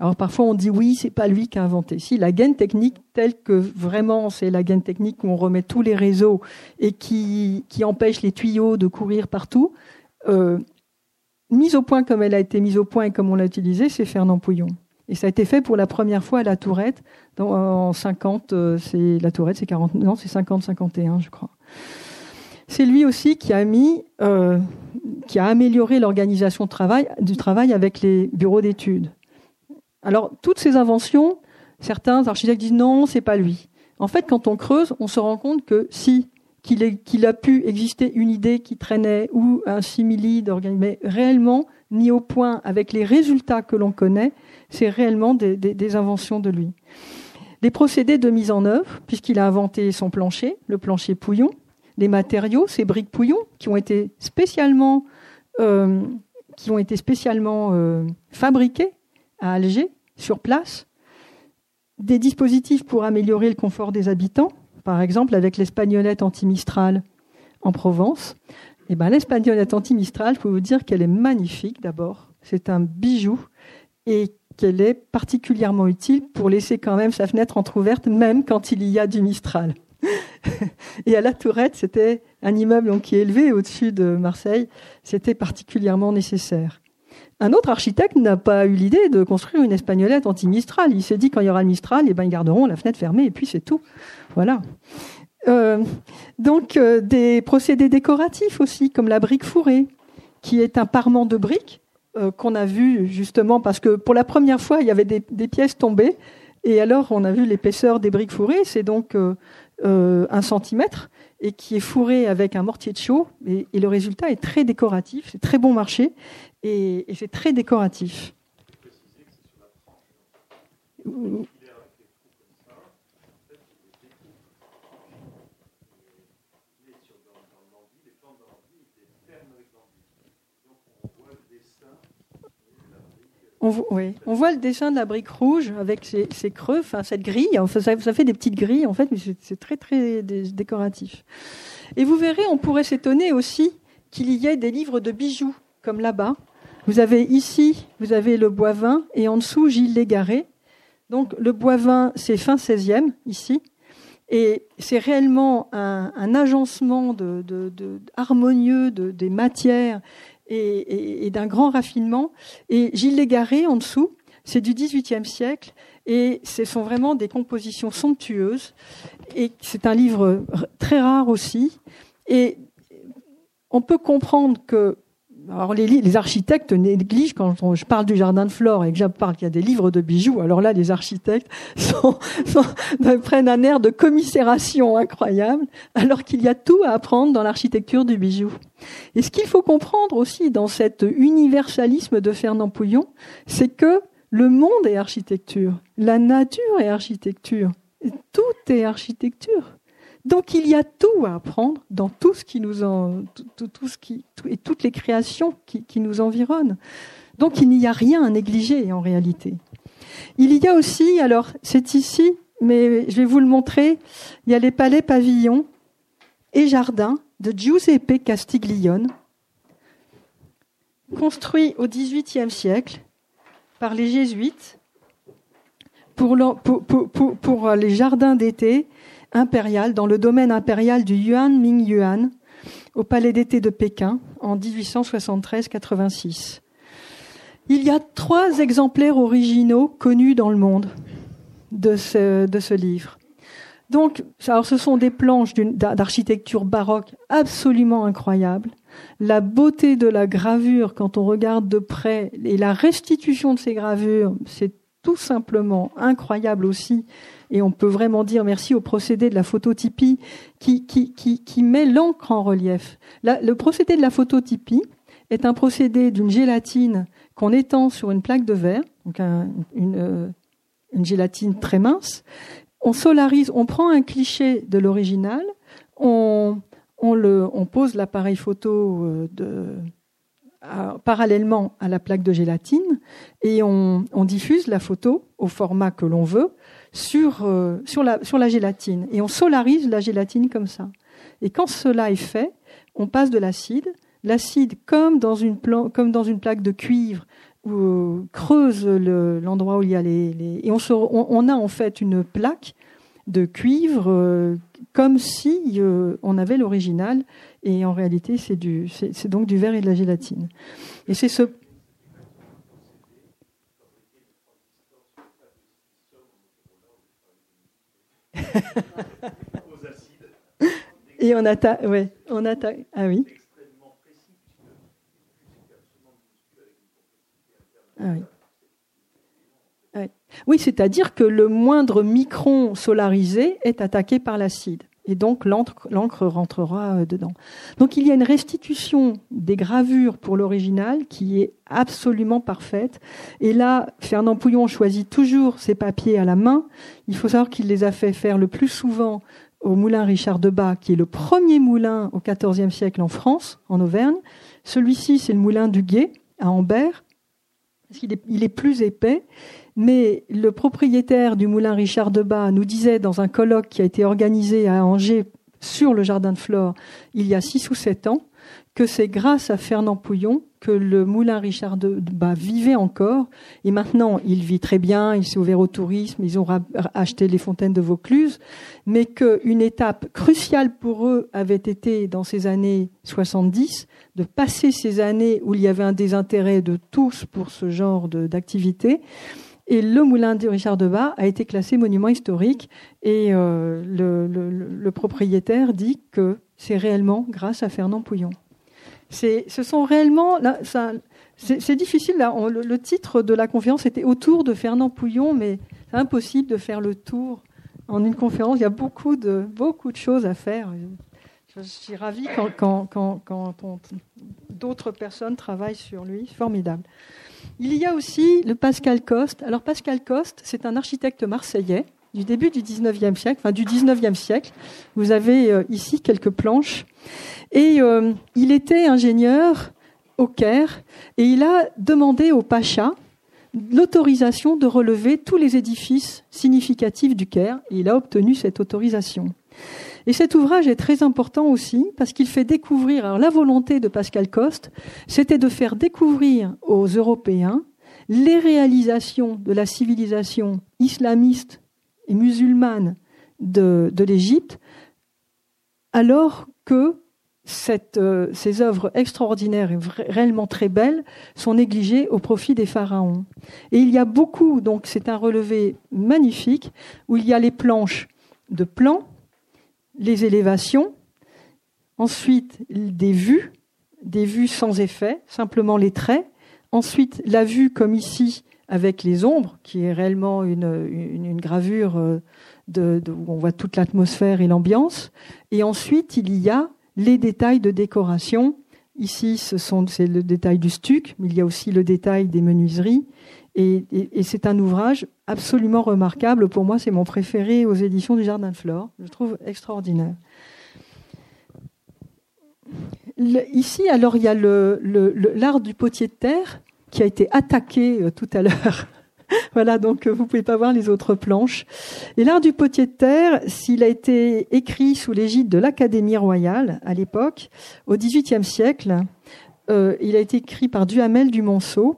Alors parfois on dit oui, c'est pas lui qui a inventé. Si la gaine technique telle que vraiment c'est la gaine technique où on remet tous les réseaux et qui, empêche les tuyaux de courir partout, euh, mise au point comme elle a été mise au point et comme on l'a utilisée, c'est Fernand Pouillon. Et ça a été fait pour la première fois à la Tourette. en 50, euh, c'est la Tourette, c'est 40, non, c'est 50, 51, je crois. C'est lui aussi qui a mis, euh, qui a amélioré l'organisation du travail avec les bureaux d'études. Alors toutes ces inventions, certains architectes disent non, c'est pas lui. En fait, quand on creuse, on se rend compte que si qu'il a pu exister une idée qui traînait ou un simili d'organisme, mais réellement ni au point avec les résultats que l'on connaît, c'est réellement des, inventions de lui. Les procédés de mise en œuvre, puisqu'il a inventé son plancher, le plancher Pouillon, les matériaux, ces briques Pouillon, qui ont été spécialement, euh, euh, fabriquées à Alger, sur place, des dispositifs pour améliorer le confort des habitants, par exemple avec l'espagnolette anti-Mistral en Provence. Eh ben, l'espagnolette anti-Mistral, je peux vous dire qu'elle est magnifique d'abord. C'est un bijou et qu'elle est particulièrement utile pour laisser quand même sa fenêtre entr'ouverte, même quand il y a du Mistral. [LAUGHS] et à la Tourette, c'était un immeuble qui est élevé au-dessus de Marseille. C'était particulièrement nécessaire. Un autre architecte n'a pas eu l'idée de construire une espagnolette anti-Mistral. Il s'est dit quand il y aura le Mistral, eh ben, ils garderont la fenêtre fermée et puis c'est tout. Voilà. Euh, donc euh, des procédés décoratifs aussi, comme la brique fourrée, qui est un parement de briques euh, qu'on a vu justement parce que pour la première fois il y avait des, pièces tombées et alors on a vu l'épaisseur des briques fourrées, c'est donc un centimètre et qui est fourré avec un mortier de chaux et, le résultat est très décoratif, c'est très bon marché et, et c'est très décoratif. On, voit le dessin de la brique rouge avec ses, creux, enfin cette grille. Ça, fait des petites grilles en fait, mais c'est très très décoratif. Et vous verrez, on pourrait s'étonner aussi qu'il y ait des livres de bijoux comme là-bas. Vous avez ici, vous avez le Boivin et en dessous Gilles Légaré. Donc le Boivin, c'est fin 16e ici. Et c'est réellement un, agencement harmonieux des matières et, d'un grand raffinement. Et Gilles Légaré, en dessous, c'est du XVIIIe siècle et ce sont vraiment des compositions somptueuses. Et c'est un livre très rare aussi. Et on peut comprendre que alors les, architectes négligent quand je parle du jardin de flore et que je parle qu'il y a des livres de bijoux. Alors là, les architectes [LAUGHS] prennent un air de commisération incroyable, alors qu'il y a tout à apprendre dans l'architecture du bijou. Et ce qu'il faut comprendre aussi dans cet universalisme de Fernand Pouillon, c'est que le monde est architecture, la nature est architecture, tout est architecture. Donc il y a tout à apprendre dans tout ce qui nous en, tout, ce qui, et toutes les créations qui, qui, nous environnent. Donc il n'y a rien à négliger en réalité. Il y a aussi, alors c'est ici, mais je vais vous le montrer, il y a les palais pavillons et jardins de Giuseppe Castiglione, construits au XVIIIe siècle par les jésuites pour, les jardins d'été impérial, dans le domaine impérial du Yuan Mingyuan, au palais d'été de Pékin, en 1873-86. Il y a trois exemplaires originaux connus dans le monde de ce, de ce livre. Donc, alors ce sont des planches d'architecture baroque absolument incroyables. La beauté de la gravure, quand on regarde de près, et la restitution de ces gravures, c'est tout simplement incroyable aussi. Et on peut vraiment dire merci au procédé de la phototypie qui, qui, qui, met l'encre en relief. le procédé de la phototypie est un procédé d'une gélatine qu'on étend sur une plaque de verre, donc une, euh, une gélatine très mince, on solarise, on prend un cliché de l'original, on, on, on pose l'appareil photo euh, parallèlement à la plaque de gélatine et on, diffuse la photo au format que l'on veut sur, euh, sur, la, gélatine et on solarise la gélatine comme ça. Et quand cela est fait, on passe de l'acide. L'acide, comme, dans une plaque de cuivre, euh, creuse l'endroit où il y a les, et on, a en fait une plaque de cuivre euh, comme si euh, on avait l'original et en réalité c'est donc du verre et de la gélatine et c'est ce [LAUGHS] et on attaque ouais on attaque ah oui Ah oui. Oui, c'est-à-dire que le moindre micron solarisé est attaqué par l'acide. Et donc l'encre rentrera euh, dedans. Donc il y a une restitution des gravures pour l'original qui est absolument parfaite. Et là, Fernand Pouillon choisit toujours ses papiers à la main. Il faut savoir qu'il les a fait faire le plus souvent au moulin Richard de Bas, qui est le premier moulin au XIVe siècle en France, en Auvergne. Celui-ci, c'est le moulin du Guet, à Ambert parce qu'il il est plus épais. Mais le propriétaire du moulin Richard Debat nous disait dans un colloque qui a été organisé à Angers sur le jardin de Flore il y a six ou sept ans que c'est grâce à Fernand Pouillon que le moulin Richard de Bas vivait encore. Et maintenant, il vit très bien, il s'est ouvert au tourisme, ils ont acheté les fontaines de Vaucluse, mais qu'une étape cruciale pour eux avait été, dans ces années 70, de passer ces années où il y avait un désintérêt de tous pour ce genre d'activité. Et le moulin de Richard Debat a été classé monument historique et euh, le, propriétaire dit que c'est réellement grâce à Fernand Pouillon ce sont réellement, c'est difficile. Là, le, titre de la conférence était autour de Fernand Pouillon, mais c'est impossible de faire le tour en une conférence. Il y a beaucoup de, beaucoup de choses à faire. Je, suis ravie quand, quand, quand, d'autres personnes travaillent sur lui. Formidable. Il y a aussi le Pascal Coste. Alors Pascal Coste, c'est un architecte marseillais du début du 19e siècle, enfin du 19e siècle. Vous avez euh, ici quelques planches. Et euh, il était ingénieur au Caire et il a demandé au Pacha l'autorisation de relever tous les édifices significatifs du Caire il a obtenu cette autorisation. Et cet ouvrage est très important aussi parce qu'il fait découvrir, alors la volonté de Pascal Coste, c'était de faire découvrir aux Européens les réalisations de la civilisation islamiste et musulmane de, l'Égypte, alors que euh, ces œuvres extraordinaires et réellement très belles sont négligées au profit des pharaons. Et il y a beaucoup, donc c'est un relevé magnifique, où il y a les planches de plans, les élévations, ensuite des vues, des vues sans effet, simplement les traits, ensuite la vue comme ici avec les ombres, qui est réellement une, gravure euh, où on voit toute l'atmosphère et l'ambiance, et ensuite il y a les détails de décoration. Ici, ce sont, c'est le détail du stuc, mais il y a aussi le détail des menuiseries. Et, c'est un ouvrage absolument remarquable. Pour moi, c'est mon préféré aux éditions du Jardin de Flore. Je trouve extraordinaire. ici, alors, il y a l'art du potier de terre qui a été attaqué euh, tout à l'heure [LAUGHS] voilà, donc euh, vous pouvez pas voir les autres planches. Et l'art du potier de terre, s'il a été écrit sous l'égide de l'Académie royale à l'époque, au XVIIIe siècle, euh, il a été écrit par Duhamel du Monceau.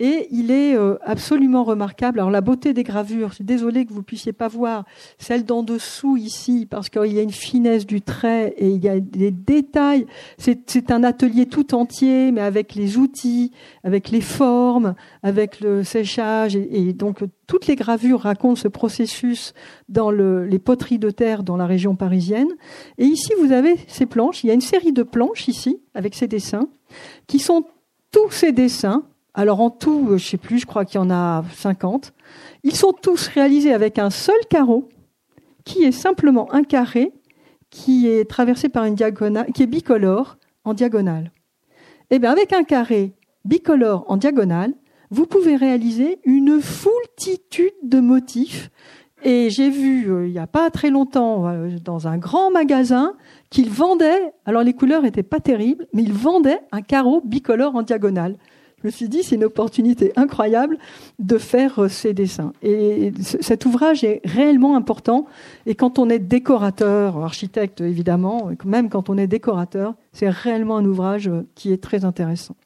Et il est euh, absolument remarquable. Alors la beauté des gravures, je suis désolée que vous puissiez pas voir celle d'en dessous ici, parce qu'il y a une finesse du trait et il y a des détails. C'est un atelier tout entier, mais avec les outils, avec les formes, avec le séchage. Et, donc toutes les gravures racontent ce processus dans le, les poteries de terre dans la région parisienne. Et ici, vous avez ces planches. Il y a une série de planches ici, avec ces dessins, qui sont tous ces dessins alors en tout, euh, je sais plus, je crois qu'il y en a 50. Ils sont tous réalisés avec un seul carreau, qui est simplement un carré qui est traversé par une diagonale, qui est bicolore en diagonale. Eh bien, avec un carré bicolore en diagonale, vous pouvez réaliser une foultitude de motifs. Et j'ai vu, euh, il n'y a pas très longtemps, euh, dans un grand magasin, qu'ils vendaient, alors les couleurs n'étaient pas terribles, mais ils vendaient un carreau bicolore en diagonale je me suis dit, c'est une opportunité incroyable de faire euh, ces dessins. Et cet ouvrage est réellement important. Et quand on est décorateur, architecte évidemment, même quand on est décorateur, c'est réellement un ouvrage euh, qui est très intéressant.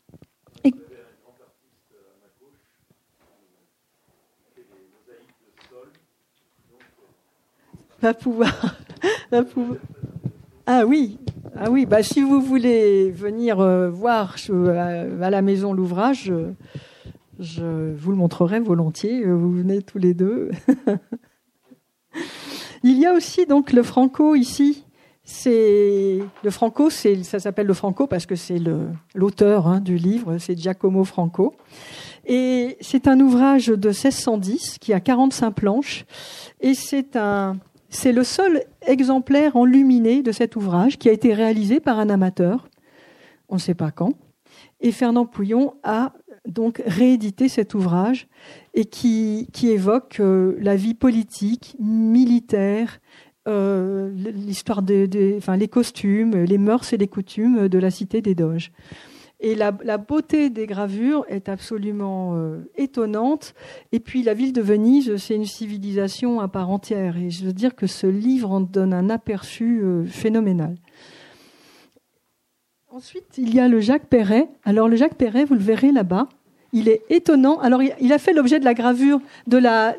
Va pouvoir, [LAUGHS] va pouvoir. Ah oui, ah oui, bah si vous voulez venir euh, voir euh, à la maison l'ouvrage, je, vous le montrerai volontiers. Euh, vous venez tous les deux. [LAUGHS] Il y a aussi donc le Franco ici. C'est le Franco, c'est ça s'appelle le Franco parce que c'est l'auteur hein, du livre, c'est Giacomo Franco. Et c'est un ouvrage de 1610 qui a 45 planches et c'est un c'est le seul exemplaire enluminé de cet ouvrage qui a été réalisé par un amateur, on ne sait pas quand. Et Fernand Pouillon a donc réédité cet ouvrage et qui, évoque euh, la vie politique, militaire, euh, l'histoire des, les costumes, les mœurs et les coutumes de la cité des Doges. Et la, beauté des gravures est absolument euh, étonnante. Et puis la ville de Venise, c'est une civilisation à part entière. Et je veux dire que ce livre en donne un aperçu euh, phénoménal. Ensuite, il y a le Jacques Perret. Alors le Jacques Perret, vous le verrez là-bas. Il est étonnant. Alors il a fait l'objet de la gravure de la,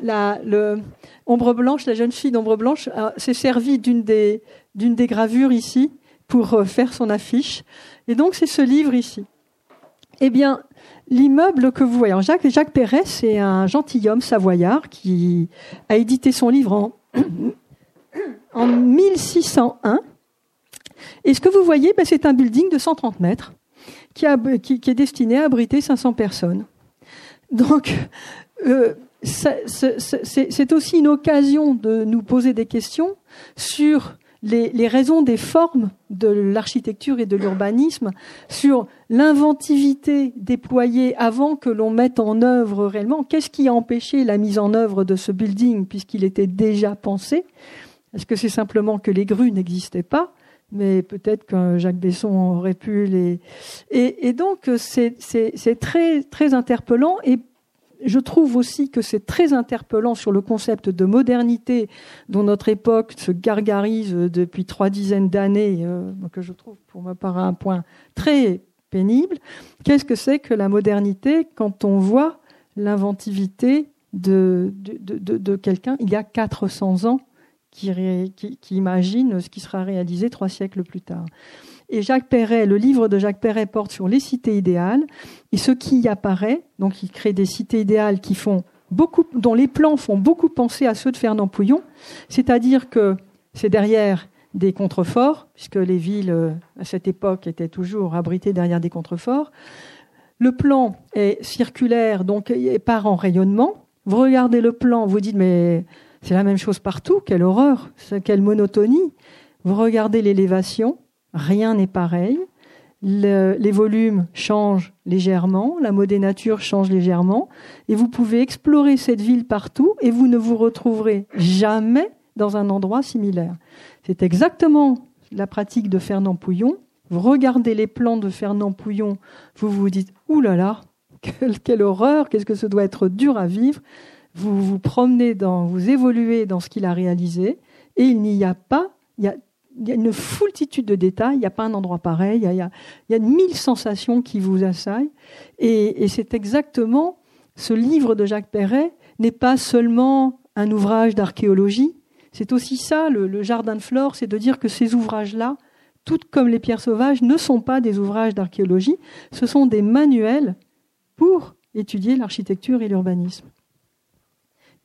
ombre blanche, la jeune fille d'ombre blanche s'est des, d'une des gravures ici pour euh, faire son affiche. Et donc c'est ce livre ici. Eh bien, l'immeuble que vous voyez, Jacques, Jacques Perret, c'est un gentilhomme savoyard qui a édité son livre en, [COUGHS] en 1601. Et ce que vous voyez, ben, c'est un building de 130 mètres qui, est destiné à abriter 500 personnes. Donc, euh, c'est aussi une occasion de nous poser des questions sur les, raisons des formes de l'architecture et de l'urbanisme, sur l'inventivité déployée avant que l'on mette en œuvre réellement. Qu'est-ce qui a empêché la mise en œuvre de ce building puisqu'il était déjà pensé? Est-ce que c'est simplement que les grues n'existaient pas mais peut-être que Jacques Besson aurait pu les. Et, et donc c'est très très interpellant et je trouve aussi que c'est très interpellant sur le concept de modernité dont notre époque se gargarise depuis trois dizaines d'années, euh, que je trouve pour ma part un point très pénible. Qu'est-ce que c'est que la modernité quand on voit l'inventivité de, quelqu'un il y a 400 ans qui imagine ce qui sera réalisé trois siècles plus tard? Et Jacques Perret, le livre de Jacques Perret porte sur les cités idéales et ce qui y apparaît. Donc, il crée des cités idéales qui font beaucoup, dont les plans font beaucoup penser à ceux de Fernand Pouillon. C'est-à-dire que c'est derrière des contreforts, puisque les villes euh, à cette époque étaient toujours abritées derrière des contreforts. Le plan est circulaire, donc il part en rayonnement. Vous regardez le plan, vous dites mais c'est la même chose partout, quelle horreur, quelle monotonie. Vous regardez l'élévation, rien n'est pareil. les volumes changent légèrement, la modénature change légèrement, et vous pouvez explorer cette ville partout et vous ne vous retrouverez jamais dans un endroit similaire. C'est exactement la pratique de Fernand Pouillon. Vous regardez les plans de Fernand Pouillon, vous vous dites Ouh là là, quelle, horreur, qu'est-ce que ce doit être dur à vivre. Vous vous promenez dans, vous évoluez dans ce qu'il a réalisé, et il n'y a pas, il y a il y a une foultitude de détails, il n'y a pas un endroit pareil, il y a, mille sensations qui vous assaillent. Et, c'est exactement ce livre de Jacques Perret n'est pas seulement un ouvrage d'archéologie, c'est aussi ça, le, jardin de flore, c'est de dire que ces ouvrages-là, tout comme les pierres sauvages, ne sont pas des ouvrages d'archéologie, ce sont des manuels pour étudier l'architecture et l'urbanisme.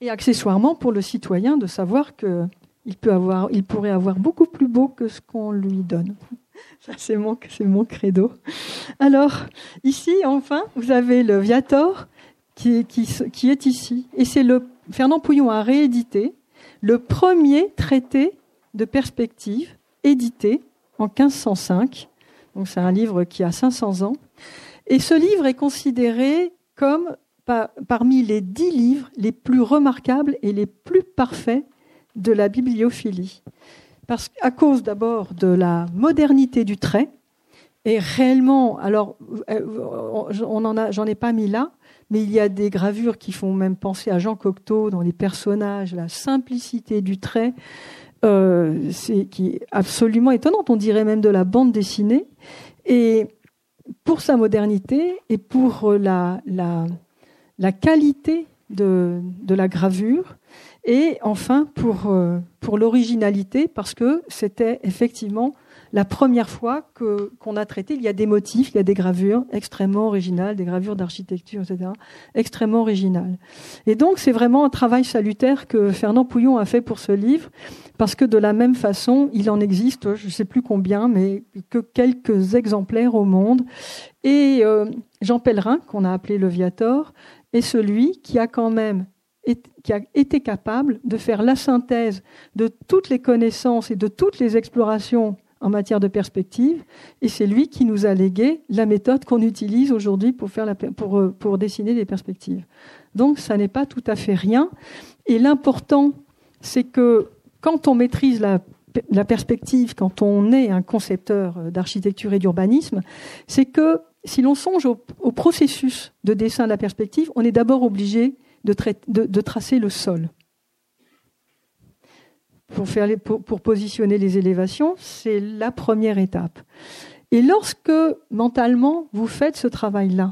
Et accessoirement pour le citoyen de savoir il pourrait avoir beaucoup plus beau que ce qu'on lui donne. [LAUGHS] C'est mon, credo. Alors, ici, enfin, vous avez le Viator qui, qui, qui est ici. Et c'est le Fernand Pouillon a réédité le premier traité de perspective édité en 1505. Donc c'est un livre qui a 500 ans. Et ce livre est considéré comme parmi les dix livres les plus remarquables et les plus parfaits de la bibliophilie. Parce à cause d'abord de la modernité du trait, et réellement, alors euh, j'en ai pas mis là, mais il y a des gravures qui font même penser à Jean Cocteau dans les personnages, la simplicité du trait, euh, c'est qui absolument étonnante. On dirait même de la bande dessinée. Et pour sa modernité et pour la, qualité de, la gravure, et enfin pour, euh, pour l'originalité, parce que c'était effectivement la première fois que, qu'on a traité, il y a des motifs, il y a des gravures extrêmement originales, des gravures d'architecture, etc., extrêmement originales. Et donc, c'est vraiment un travail salutaire que Fernand Pouillon a fait pour ce livre, parce que de la même façon, il en existe, je ne sais plus combien, mais que quelques exemplaires au monde. Et euh, Jean Pellerin, qu'on a appelé le Viator, est celui qui a quand même qui a été capable de faire la synthèse de toutes les connaissances et de toutes les explorations en matière de perspective, et c'est lui qui nous a légué la méthode qu'on utilise aujourd'hui pour, faire pour, euh, pour dessiner des perspectives. Donc ça n'est pas tout à fait rien, et l'important, c'est que quand on maîtrise la, perspective, quand on est un concepteur euh, d'architecture et d'urbanisme, c'est que si l'on songe au, processus de dessin de la perspective, on est d'abord obligé de, tracer le sol pour, positionner les élévations, c'est la première étape. Et lorsque mentalement vous faites ce travail-là,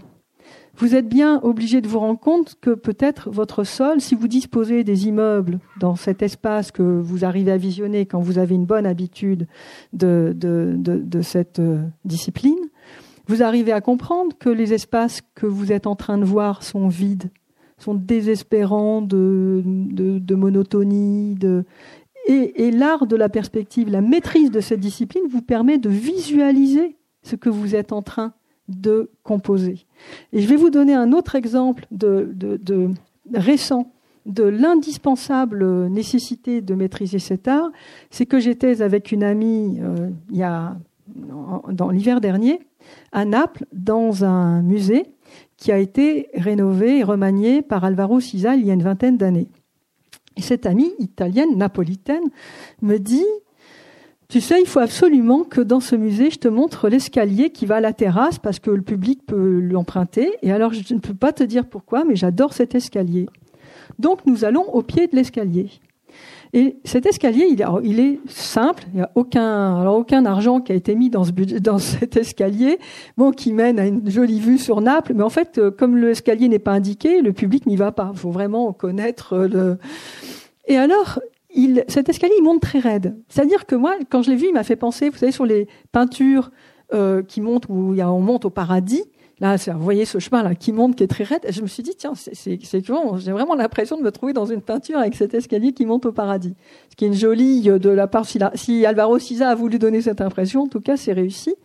vous êtes bien obligé de vous rendre compte que peut-être votre sol, si vous disposez des immeubles dans cet espace que vous arrivez à visionner quand vous avez une bonne habitude de, de, de, de cette euh, discipline, vous arrivez à comprendre que les espaces que vous êtes en train de voir sont vides, sont désespérants de, monotonie, et, l'art de la perspective, la maîtrise de cette discipline vous permet de visualiser ce que vous êtes en train de composer. Et je vais vous donner un autre exemple de, de, récent de l'indispensable nécessité de maîtriser cet art, c'est que j'étais avec une amie euh, il y a, dans l'hiver dernier à Naples dans un musée qui a été rénové et remanié par Alvaro Siza il y a une vingtaine d'années. Et cette amie italienne, napolitaine, me dit, tu sais, il faut absolument que dans ce musée, je te montre l'escalier qui va à la terrasse parce que le public peut l'emprunter. Et alors, je ne peux pas te dire pourquoi, mais j'adore cet escalier. Donc, nous allons au pied de l'escalier. Et cet escalier, il est, simple. Il n'y a aucun, alors aucun argent qui a été mis dans, ce, [LAUGHS] dans cet escalier, bon, qui mène à une jolie vue sur Naples. Mais en fait, euh, comme l'escalier n'est pas indiqué, le public n'y va pas. Il faut vraiment connaître le. Et alors, cet escalier, il monte très raide. C'est-à-dire que moi, quand je l'ai vu, il m'a fait penser, vous savez, sur les peintures euh, qui montent où on monte au paradis. Là, vous voyez ce chemin-là qui monte, qui est très raide. Et je me suis dit, tiens, c'est j'ai vraiment l'impression de me trouver dans une peinture avec cet escalier qui monte au paradis. Ce qui est une jolie euh, de la part, si, si Alvaro Siza a voulu donner cette impression, en tout cas, c'est réussi.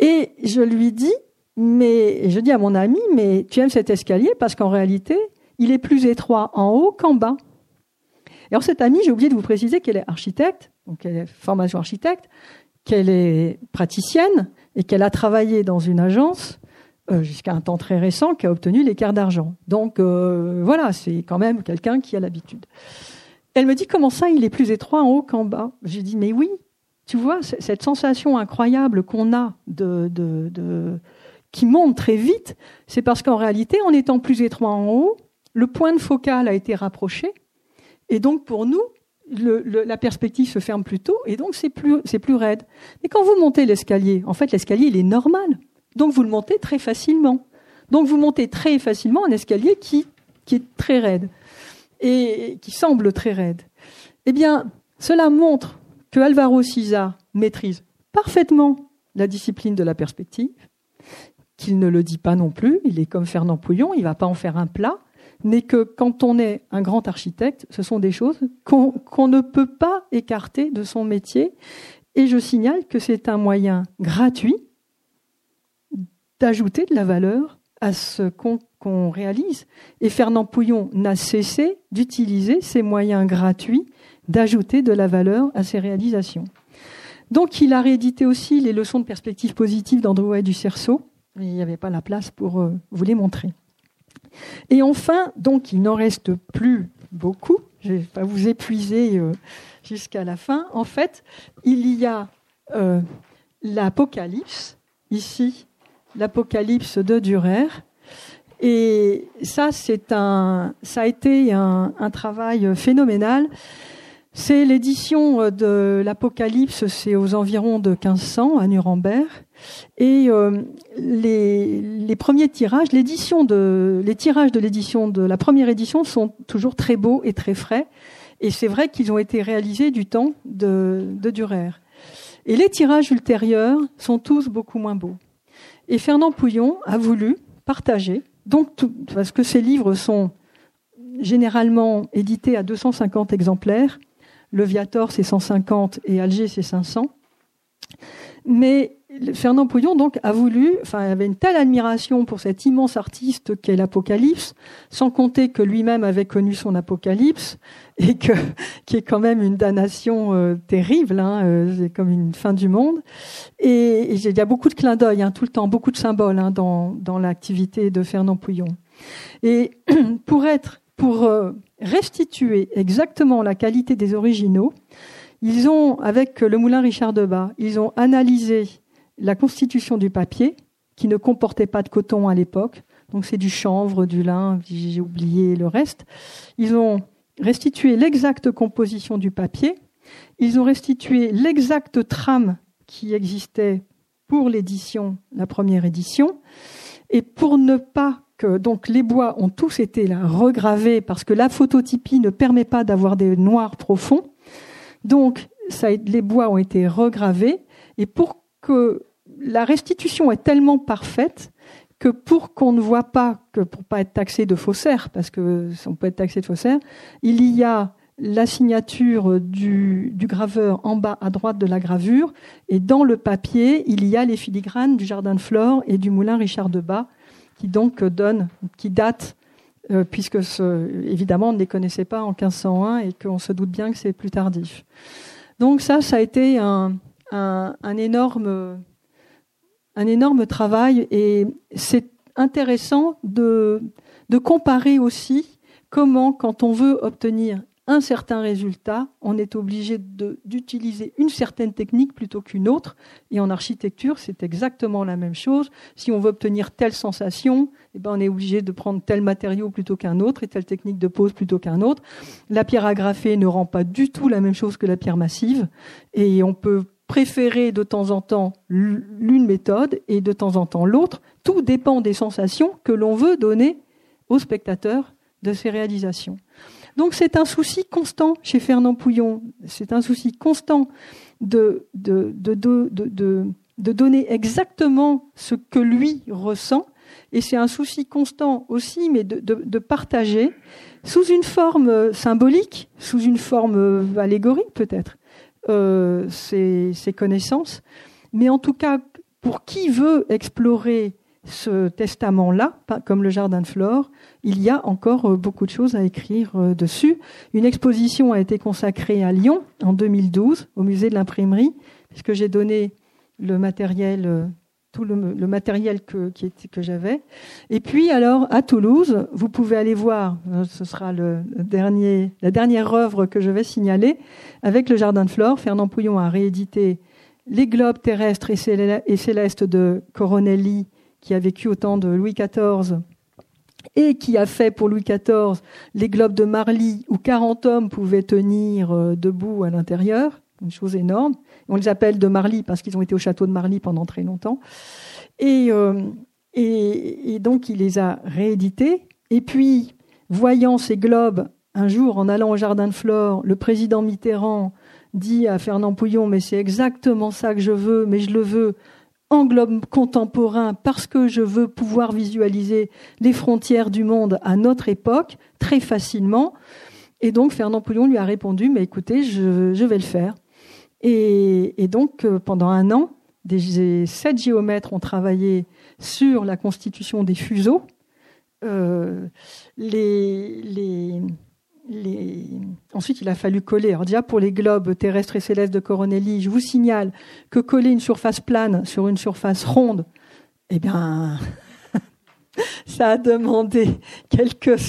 Et je lui dis, mais, je dis à mon ami, mais tu aimes cet escalier parce qu'en réalité, il est plus étroit en haut qu'en bas. Et alors, cette amie, j'ai oublié de vous préciser qu'elle est architecte, donc elle est formation architecte, qu'elle est praticienne et qu'elle a travaillé dans une agence jusqu'à un temps très récent, qui a obtenu l'écart d'argent. Donc euh, voilà, c'est quand même quelqu'un qui a l'habitude. Elle me dit comment ça, il est plus étroit en haut qu'en bas? J'ai dit mais oui, tu vois cette sensation incroyable qu'on a de, qui monte très vite, c'est parce qu'en réalité, en étant plus étroit en haut, le point de focal a été rapproché, et donc pour nous, la perspective se ferme plus tôt et donc c'est plus, c'est plus raide. Mais quand vous montez l'escalier, en fait, l'escalier, il est normal. Donc vous le montez très facilement. Donc vous montez très facilement un escalier qui, est très raide et qui semble très raide. Eh bien, cela montre que Alvaro Siza maîtrise parfaitement la discipline de la perspective, qu'il ne le dit pas non plus, il est comme Fernand Pouillon, il ne va pas en faire un plat, mais que quand on est un grand architecte, ce sont des choses qu'on ne peut pas écarter de son métier. Et je signale que c'est un moyen gratuit d'ajouter de la valeur à ce qu'on réalise. Et Fernand Pouillon n'a cessé d'utiliser ces moyens gratuits d'ajouter de la valeur à ses réalisations. Donc il a réédité aussi les leçons de perspective positive d'Andrew du Cerceau. Il n'y avait pas la place pour euh, vous les montrer. Et enfin, donc il n'en reste plus beaucoup. Je ne vais pas vous épuiser euh, jusqu'à la fin. En fait, il y a euh, l'Apocalypse, ici, l'Apocalypse de Durer. Et ça, c'est un, ça a été un, travail phénoménal. C'est l'édition de l'Apocalypse, c'est aux environs de 1500 à Nuremberg. Et euh, les, les, premiers tirages, l'édition de, les tirages de l'édition de la première édition sont toujours très beaux et très frais. Et c'est vrai qu'ils ont été réalisés du temps de, de Durer. Et les tirages ultérieurs sont tous beaucoup moins beaux. Et Fernand Pouillon a voulu partager, donc parce que ces livres sont généralement édités à 250 exemplaires, le Viator, c'est 150 et Alger, c'est 500. Mais Fernand Pouillon donc a voulu, enfin, avait une telle admiration pour cet immense artiste qu'est l'Apocalypse, sans compter que lui-même avait connu son Apocalypse et que [LAUGHS] qui est quand même une damnation euh, terrible, hein, euh, c'est comme une fin du monde. Et, il y a beaucoup de clins d'œil, hein, tout le temps, beaucoup de symboles hein, dans dans l'activité de Fernand Pouillon. Et [CLEARS THROAT] pour être pour euh, restituer exactement la qualité des originaux, ils ont, avec le moulin Richard Debat, ils ont analysé la constitution du papier, qui ne comportait pas de coton à l'époque. Donc c'est du chanvre, du lin, j'ai oublié le reste. Ils ont restitué l'exacte composition du papier. Ils ont restitué l'exacte trame qui existait pour l'édition, la première édition. Et pour ne pas que donc les bois ont tous été regravés parce que la phototypie ne permet pas d'avoir des noirs profonds. Donc ça, les bois ont été regravés et pour que la restitution est tellement parfaite que pour qu'on ne voit pas que pour pas être taxé de faussaire parce que on peut être taxé de faussaire, il y a la signature du, graveur en bas à droite de la gravure et dans le papier il y a les filigranes du jardin de flore et du moulin Richard de Bas qui donc donne, qui date, euh, puisque évidemment on ne les connaissait pas en 1501 et qu'on se doute bien que c'est plus tardif. Donc ça, ça a été un, un, énorme, un énorme travail et c'est intéressant de, de comparer aussi comment, quand on veut obtenir un certain résultat, on est obligé d'utiliser une certaine technique plutôt qu'une autre. Et en architecture, c'est exactement la même chose. Si on veut obtenir telle sensation, eh ben on est obligé de prendre tel matériau plutôt qu'un autre et telle technique de pose plutôt qu'un autre. La pierre agrafée ne rend pas du tout la même chose que la pierre massive. Et on peut préférer de temps en temps l'une méthode et de temps en temps l'autre. Tout dépend des sensations que l'on veut donner au spectateur de ces réalisations. Donc c'est un souci constant chez Fernand Pouillon, c'est un souci constant de, de, donner exactement ce que lui ressent, et c'est un souci constant aussi, mais de, partager sous une forme symbolique, sous une forme allégorique peut-être, euh, ces, ces connaissances, mais en tout cas, pour qui veut explorer ce testament-là, comme le jardin de Flore, il y a encore euh, beaucoup de choses à écrire euh, dessus. Une exposition a été consacrée à Lyon en 2012 au musée de l'imprimerie, puisque j'ai donné le matériel, tout le, matériel que, que j'avais. Et puis alors à Toulouse, vous pouvez aller voir, ce sera le dernier, la dernière œuvre que je vais signaler, avec le jardin de Flore. Fernand Pouillon a réédité les globes terrestres et célestes de Coronelli qui a vécu au temps de Louis XIV et qui a fait pour Louis XIV les globes de Marly où 40 hommes pouvaient tenir euh, debout à l'intérieur, une chose énorme. On les appelle de Marly parce qu'ils ont été au château de Marly pendant très longtemps. Et, euh, et, donc il les a réédités. Et puis, voyant ces globes, un jour en allant au jardin de Flore, le président Mitterrand dit à Fernand Pouillon, mais c'est exactement ça que je veux, mais je le veux en globe contemporain parce que je veux pouvoir visualiser les frontières du monde à notre époque très facilement. Et donc Fernand Pouillon lui a répondu, mais écoutez, je, vais le faire. Et, donc euh, pendant un an, sept géomètres ont travaillé sur la constitution des fuseaux. Euh, Ensuite, il a fallu coller. Alors déjà, pour les globes terrestres et célestes de Coronelli, je vous signale que coller une surface plane sur une surface ronde, eh bien, [LAUGHS] ça a demandé quelques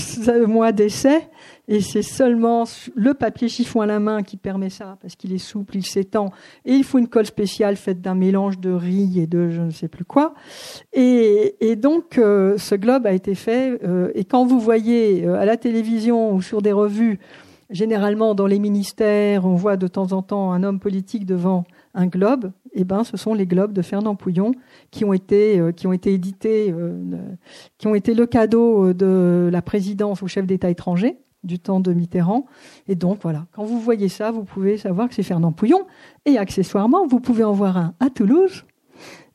mois d'essai. Et c'est seulement le papier chiffon à la main qui permet ça, parce qu'il est souple, il s'étend. Et il faut une colle spéciale faite d'un mélange de riz et de je ne sais plus quoi. Et, donc, euh, ce globe a été fait. Euh, et quand vous voyez euh, à la télévision ou sur des revues, généralement dans les ministères, on voit de temps en temps un homme politique devant un globe. Eh ben, ce sont les globes de Fernand Pouillon qui ont été qui ont été édités, qui ont été le cadeau de la présidence au chef d'État étranger du temps de Mitterrand. Et donc voilà, quand vous voyez ça, vous pouvez savoir que c'est Fernand Pouillon. Et accessoirement, vous pouvez en voir un à Toulouse,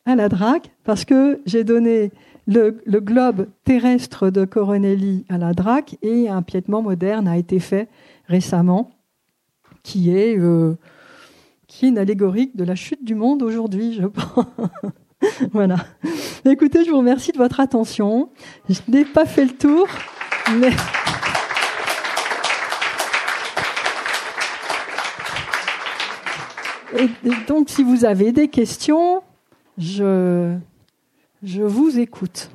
à la DRAC, parce que j'ai donné le, globe terrestre de Coronelli à la DRAC et un piétement moderne a été fait récemment, qui est, euh, qui est une allégorique de la chute du monde aujourd'hui, je pense. [LAUGHS] voilà. Écoutez, je vous remercie de votre attention. Je n'ai pas fait le tour, mais... Et donc, si vous avez des questions, je, je vous écoute.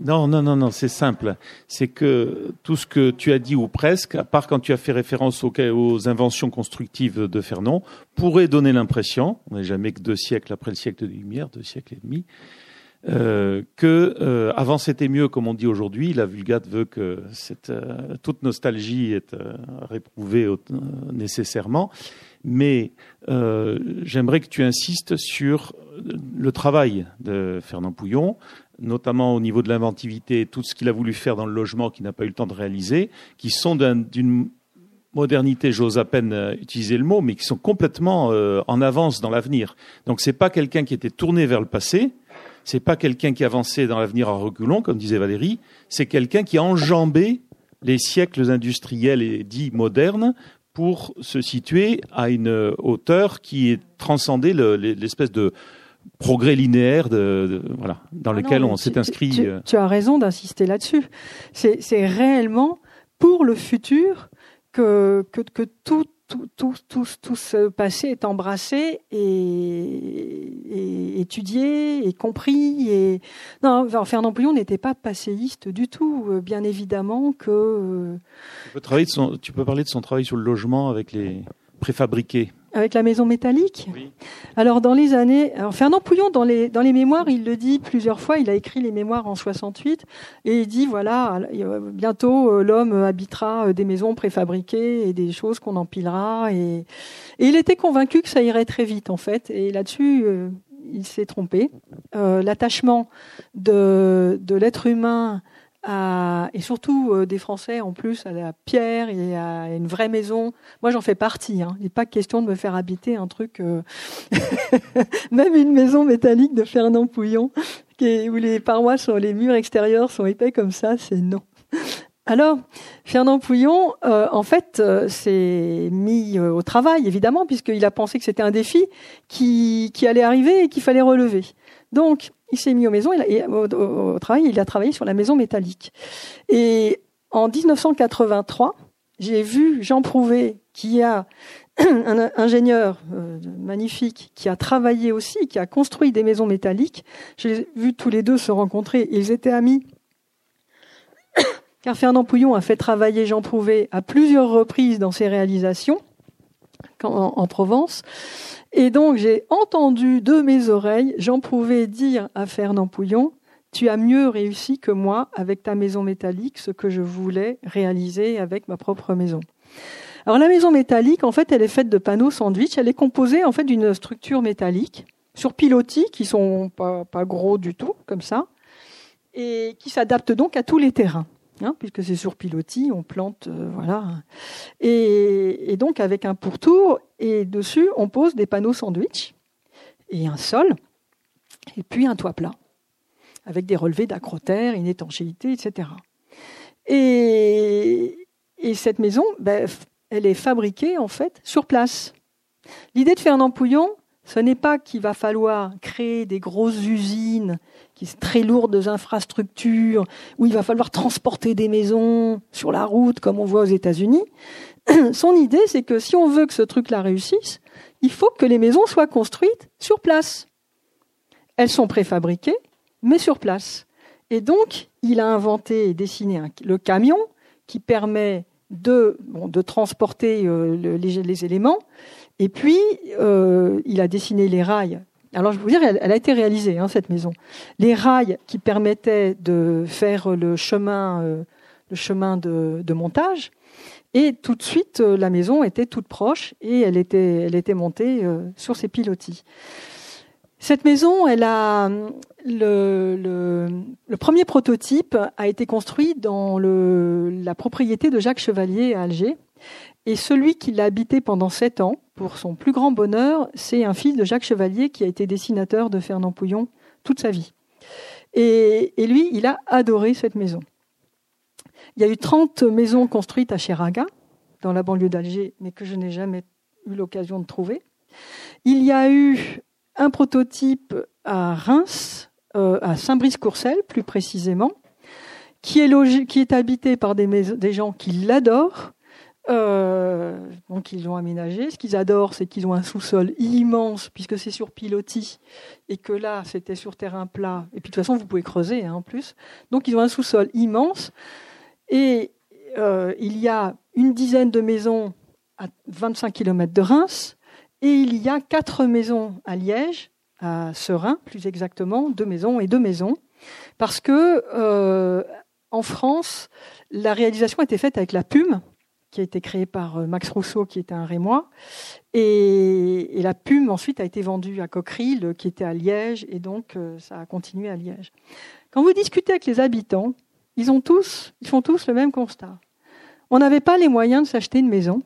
Non, non, non, non, c'est simple. C'est que tout ce que tu as dit, ou presque, à part quand tu as fait référence aux, aux inventions constructives de Fernand, pourrait donner l'impression, on n'est jamais que deux siècles après le siècle de Lumière, deux siècles et demi, euh, que euh, avant c'était mieux, comme on dit aujourd'hui. La Vulgate veut que cette, euh, toute nostalgie est euh, réprouvée nécessairement. Mais j'aimerais que tu insistes sur le travail de Fernand Pouillon, notamment au niveau de l'inventivité, tout ce qu'il a voulu faire dans le logement qu'il n'a pas eu le temps de réaliser, qui sont d'une modernité, j'ose à peine utiliser le mot, mais qui sont complètement en avance dans l'avenir. Donc c'est pas quelqu'un qui était tourné vers le passé, c'est pas quelqu'un qui avançait dans l'avenir à reculons, comme disait Valérie, c'est quelqu'un qui a enjambé les siècles industriels et dits modernes pour se situer à une hauteur qui est transcendée l'espèce de progrès linéaire de, voilà, dans ah lequel on s'est inscrit. Tu, euh. tu, as raison d'insister là-dessus. C'est réellement pour le futur que, que, que tout tout, tout, tout, tout, ce passé est embrassé et, étudié et compris. Et non, Fernand Pouillon n'était pas passéiste du tout. Euh, bien évidemment que. Euh, tu peux, tu peux parler de son travail sur le logement avec les préfabriqués. Avec la maison métallique oui. Alors, dans les années. Alors, Fernand Pouillon, dans les, dans les mémoires, il le dit plusieurs fois, il a écrit les mémoires en 68, et il dit voilà, bientôt euh, l'homme habitera euh, des maisons préfabriquées et des choses qu'on empilera. Et, et il était convaincu que ça irait très vite, en fait. Et là-dessus, euh, il s'est trompé. Euh, L'attachement de, de l'être humain et surtout euh, des Français en plus à la pierre et à une vraie maison. Moi, j'en fais partie. Hein. Il n'est pas question de me faire habiter un truc, euh, [LAUGHS] même une maison métallique de Fernand Pouillon, qui où les parois sur les murs extérieurs sont épais comme ça, c'est non. Alors, Fernand Pouillon, euh, en fait, s'est mis au travail, évidemment, puisqu'il a pensé que c'était un défi qui, qui allait arriver et qu'il fallait relever. Donc, il s'est mis aux maisons, il au, travail, il a travaillé sur la maison métallique. Et en 1983, j'ai vu Jean Prouvé, qui a [CLEARS THROAT] un ingénieur euh, magnifique, qui a travaillé aussi, qui a construit des maisons métalliques. J'ai vu tous les deux se rencontrer. Ils étaient amis. [COUGHS] Car Fernand Pouillon a fait travailler Jean Prouvé à plusieurs reprises dans ses réalisations en, Provence. Et donc j'ai entendu de mes oreilles, j'en pouvais dire à Fernand Pouillon, tu as mieux réussi que moi avec ta maison métallique ce que je voulais réaliser avec ma propre maison. Alors la maison métallique, en fait, elle est faite de panneaux sandwich. Elle est composée en fait d'une structure métallique sur pilotis qui sont pas, pas gros du tout, comme ça, et qui s'adaptent donc à tous les terrains. Hein, puisque c'est sur pilotis, on plante, euh, voilà. Et, donc avec un pourtour, et dessus, on pose des panneaux sandwich, et un sol, et puis un toit plat, avec des relevés d'acroterre, une étanchéité, etc. Et, et cette maison, ben, elle est fabriquée en fait sur place. L'idée de Fernand Pouillon, ce n'est pas qu'il va falloir créer des grosses usines qui sont très lourdes infrastructures, où il va falloir transporter des maisons sur la route, comme on voit aux États-Unis. [CLEARS THROAT] Son idée, c'est que si on veut que ce truc-là réussisse, il faut que les maisons soient construites sur place. Elles sont préfabriquées, mais sur place. Et donc, il a inventé et dessiné le camion qui permet de, transporter euh, les, éléments. Et puis, euh, il a dessiné les rails alors je vous dire, elle, a été réalisée, hein, cette maison. Les rails qui permettaient de faire le chemin, euh, le chemin de, montage, et tout de suite, euh, la maison était toute proche et elle était, elle était montée euh, sur ses pilotis. Cette maison, elle a le, premier prototype a été construit dans la propriété de Jacques Chevalier à Alger. Et celui qui l'a habité pendant sept ans, pour son plus grand bonheur, c'est un fils de Jacques Chevalier qui a été dessinateur de Fernand Pouillon toute sa vie. Et, lui, il a adoré cette maison. Il y a eu 30 maisons construites à Cheraga, dans la banlieue d'Alger, mais que je n'ai jamais eu l'occasion de trouver. Il y a eu un prototype à Reims, euh, à Saint-Brice-Courcelles plus précisément, qui est, habité par des gens qui l'adorent, euh, donc ils l'ont aménagé. Ce qu'ils adorent, c'est qu'ils ont un sous-sol immense, puisque c'est sur pilotis, et que là, c'était sur terrain plat. Et puis de toute façon, vous pouvez creuser hein, en plus. Donc ils ont un sous-sol immense. Et euh, il y a une dizaine de maisons à 25 km de Reims, et il y a quatre maisons à Liège, à Serein plus exactement, deux maisons et deux maisons, parce que euh, en France, la réalisation a été faite avec la PUME, qui a été créé par euh, Max Rousseau, qui était un Rémois. Et, la Pume, ensuite, a été vendue à Coqueril, qui était à Liège, et donc euh, ça a continué à Liège. Quand vous discutez avec les habitants, ils, ont tous, ils font tous le même constat. On n'avait pas les moyens de s'acheter une maison.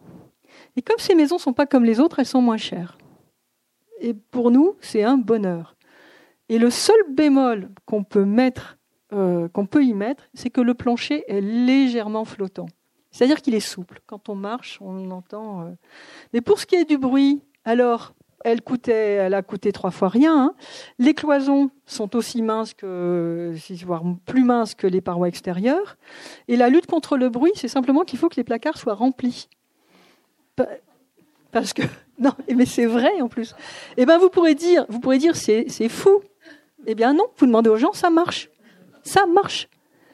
Et comme ces maisons ne sont pas comme les autres, elles sont moins chères. Et pour nous, c'est un bonheur. Et le seul bémol qu'on peut mettre, euh, qu'on peut y mettre, c'est que le plancher est légèrement flottant. C'est-à-dire qu'il est souple. Quand on marche, on entend. Euh. Mais pour ce qui est du bruit, alors, elle, coûtait, elle a coûté trois fois rien. Hein. Les cloisons sont aussi minces que, voire plus minces que les parois extérieures. Et la lutte contre le bruit, c'est simplement qu'il faut que les placards soient remplis. Parce que [LAUGHS] non, mais c'est vrai en plus. Eh ben, vous pourrez dire, vous pourrez dire, c'est, c'est fou. Eh bien non, vous demandez aux gens, ça marche, ça marche.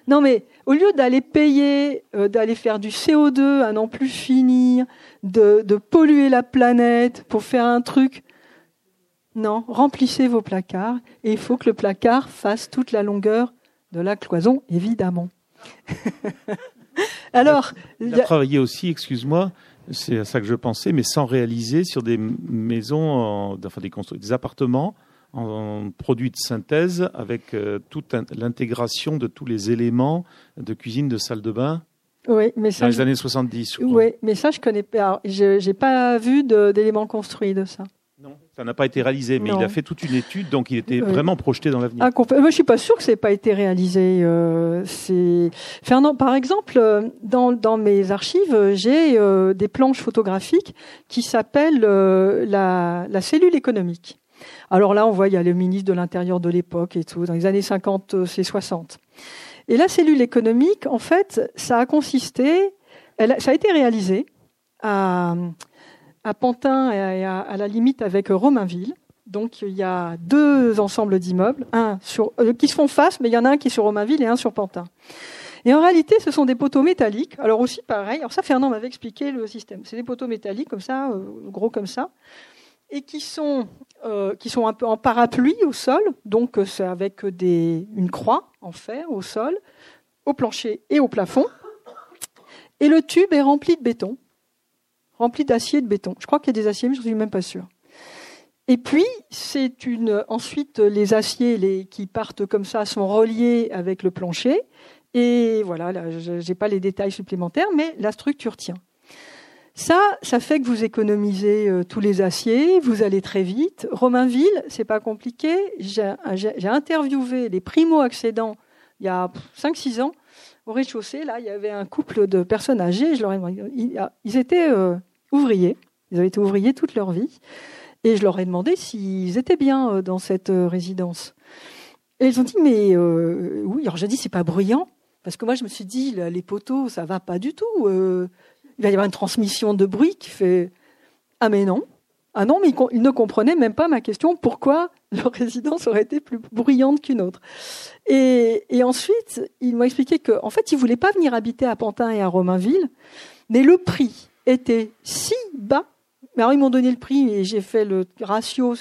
Non mais au lieu d'aller payer, euh, d'aller faire du CO2 à n'en plus finir, de, polluer la planète pour faire un truc, non, remplissez vos placards et il faut que le placard fasse toute la longueur de la cloison, évidemment. [LAUGHS] Alors, il a, travaillé aussi, excuse-moi, c'est à ça que je pensais, mais sans réaliser sur des maisons, enfin des, des appartements en produit de synthèse avec euh, toute l'intégration de tous les éléments de cuisine, de salle de bain. Oui, mais ça, dans les années 70. oui, mais ça, je connais pas. Je n'ai pas vu d'éléments construits de ça. Non, ça n'a pas été réalisé, mais il a fait toute une étude, donc il était vraiment projeté dans l'avenir. Moi, je suis pas sûr que ça n'ait pas été réalisé. Euh, Fernand, par exemple, euh, dans, dans mes archives, j'ai euh, des planches photographiques qui s'appellent la, la cellule économique. Alors là, on voit, il y a le ministre de l'Intérieur de l'époque et tout, dans les années 50 euh, et 60. Et la cellule économique, en fait, ça a consisté, ça a été réalisé à, Pantin et à, la limite avec Romainville. Donc il y a deux ensembles d'immeubles, un euh, qui se font face, mais il y en a un qui est sur Romainville et un sur Pantin. Et en réalité, ce sont des poteaux métalliques. Alors aussi pareil. Alors ça, Fernand m'avait expliqué le système. C'est des poteaux métalliques comme ça, euh, gros comme ça, et qui sont euh, qui sont un peu en parapluie au sol. Donc c'est avec une croix en fer au sol, au plancher et au plafond. Et le tube est rempli de béton, rempli d'acier de béton. Je crois qu'il y a des aciers, mais je ne suis même pas sûr. Et puis, c'est une. Ensuite, les aciers qui partent comme ça sont reliés avec le plancher. Et voilà, je n'ai pas les détails supplémentaires, mais la structure tient. Ça, ça fait que vous économisez euh, tous les aciers, vous allez très vite. Romainville, c'est pas compliqué. J'ai interviewé les primo-accédants il y a 5-6 ans au rez-de-chaussée, là, il y avait un couple de personnes âgées. Je leur ai demandé, ils, étaient euh, ouvriers. Ils avaient été ouvriers toute leur vie. Et je leur ai demandé s'ils étaient bien euh, dans cette euh, résidence. Et ils ont dit, mais oui. Alors j'ai dit, c'est pas bruyant. Parce que moi, je me suis dit, les poteaux, ça va pas du tout. Il va y avoir une transmission de bruit qui fait. Ah, mais non. Ah non, mais ils, ne comprenaient même pas ma question pourquoi leur [LAUGHS] résidence aurait été plus bruyante qu'une autre? Et, ensuite, ils m'ont expliqué qu'en en fait, ils voulaient pas venir habiter à Pantin et à Romainville, mais le prix était si bas. Mais alors, ils m'ont donné le prix et j'ai fait le ratio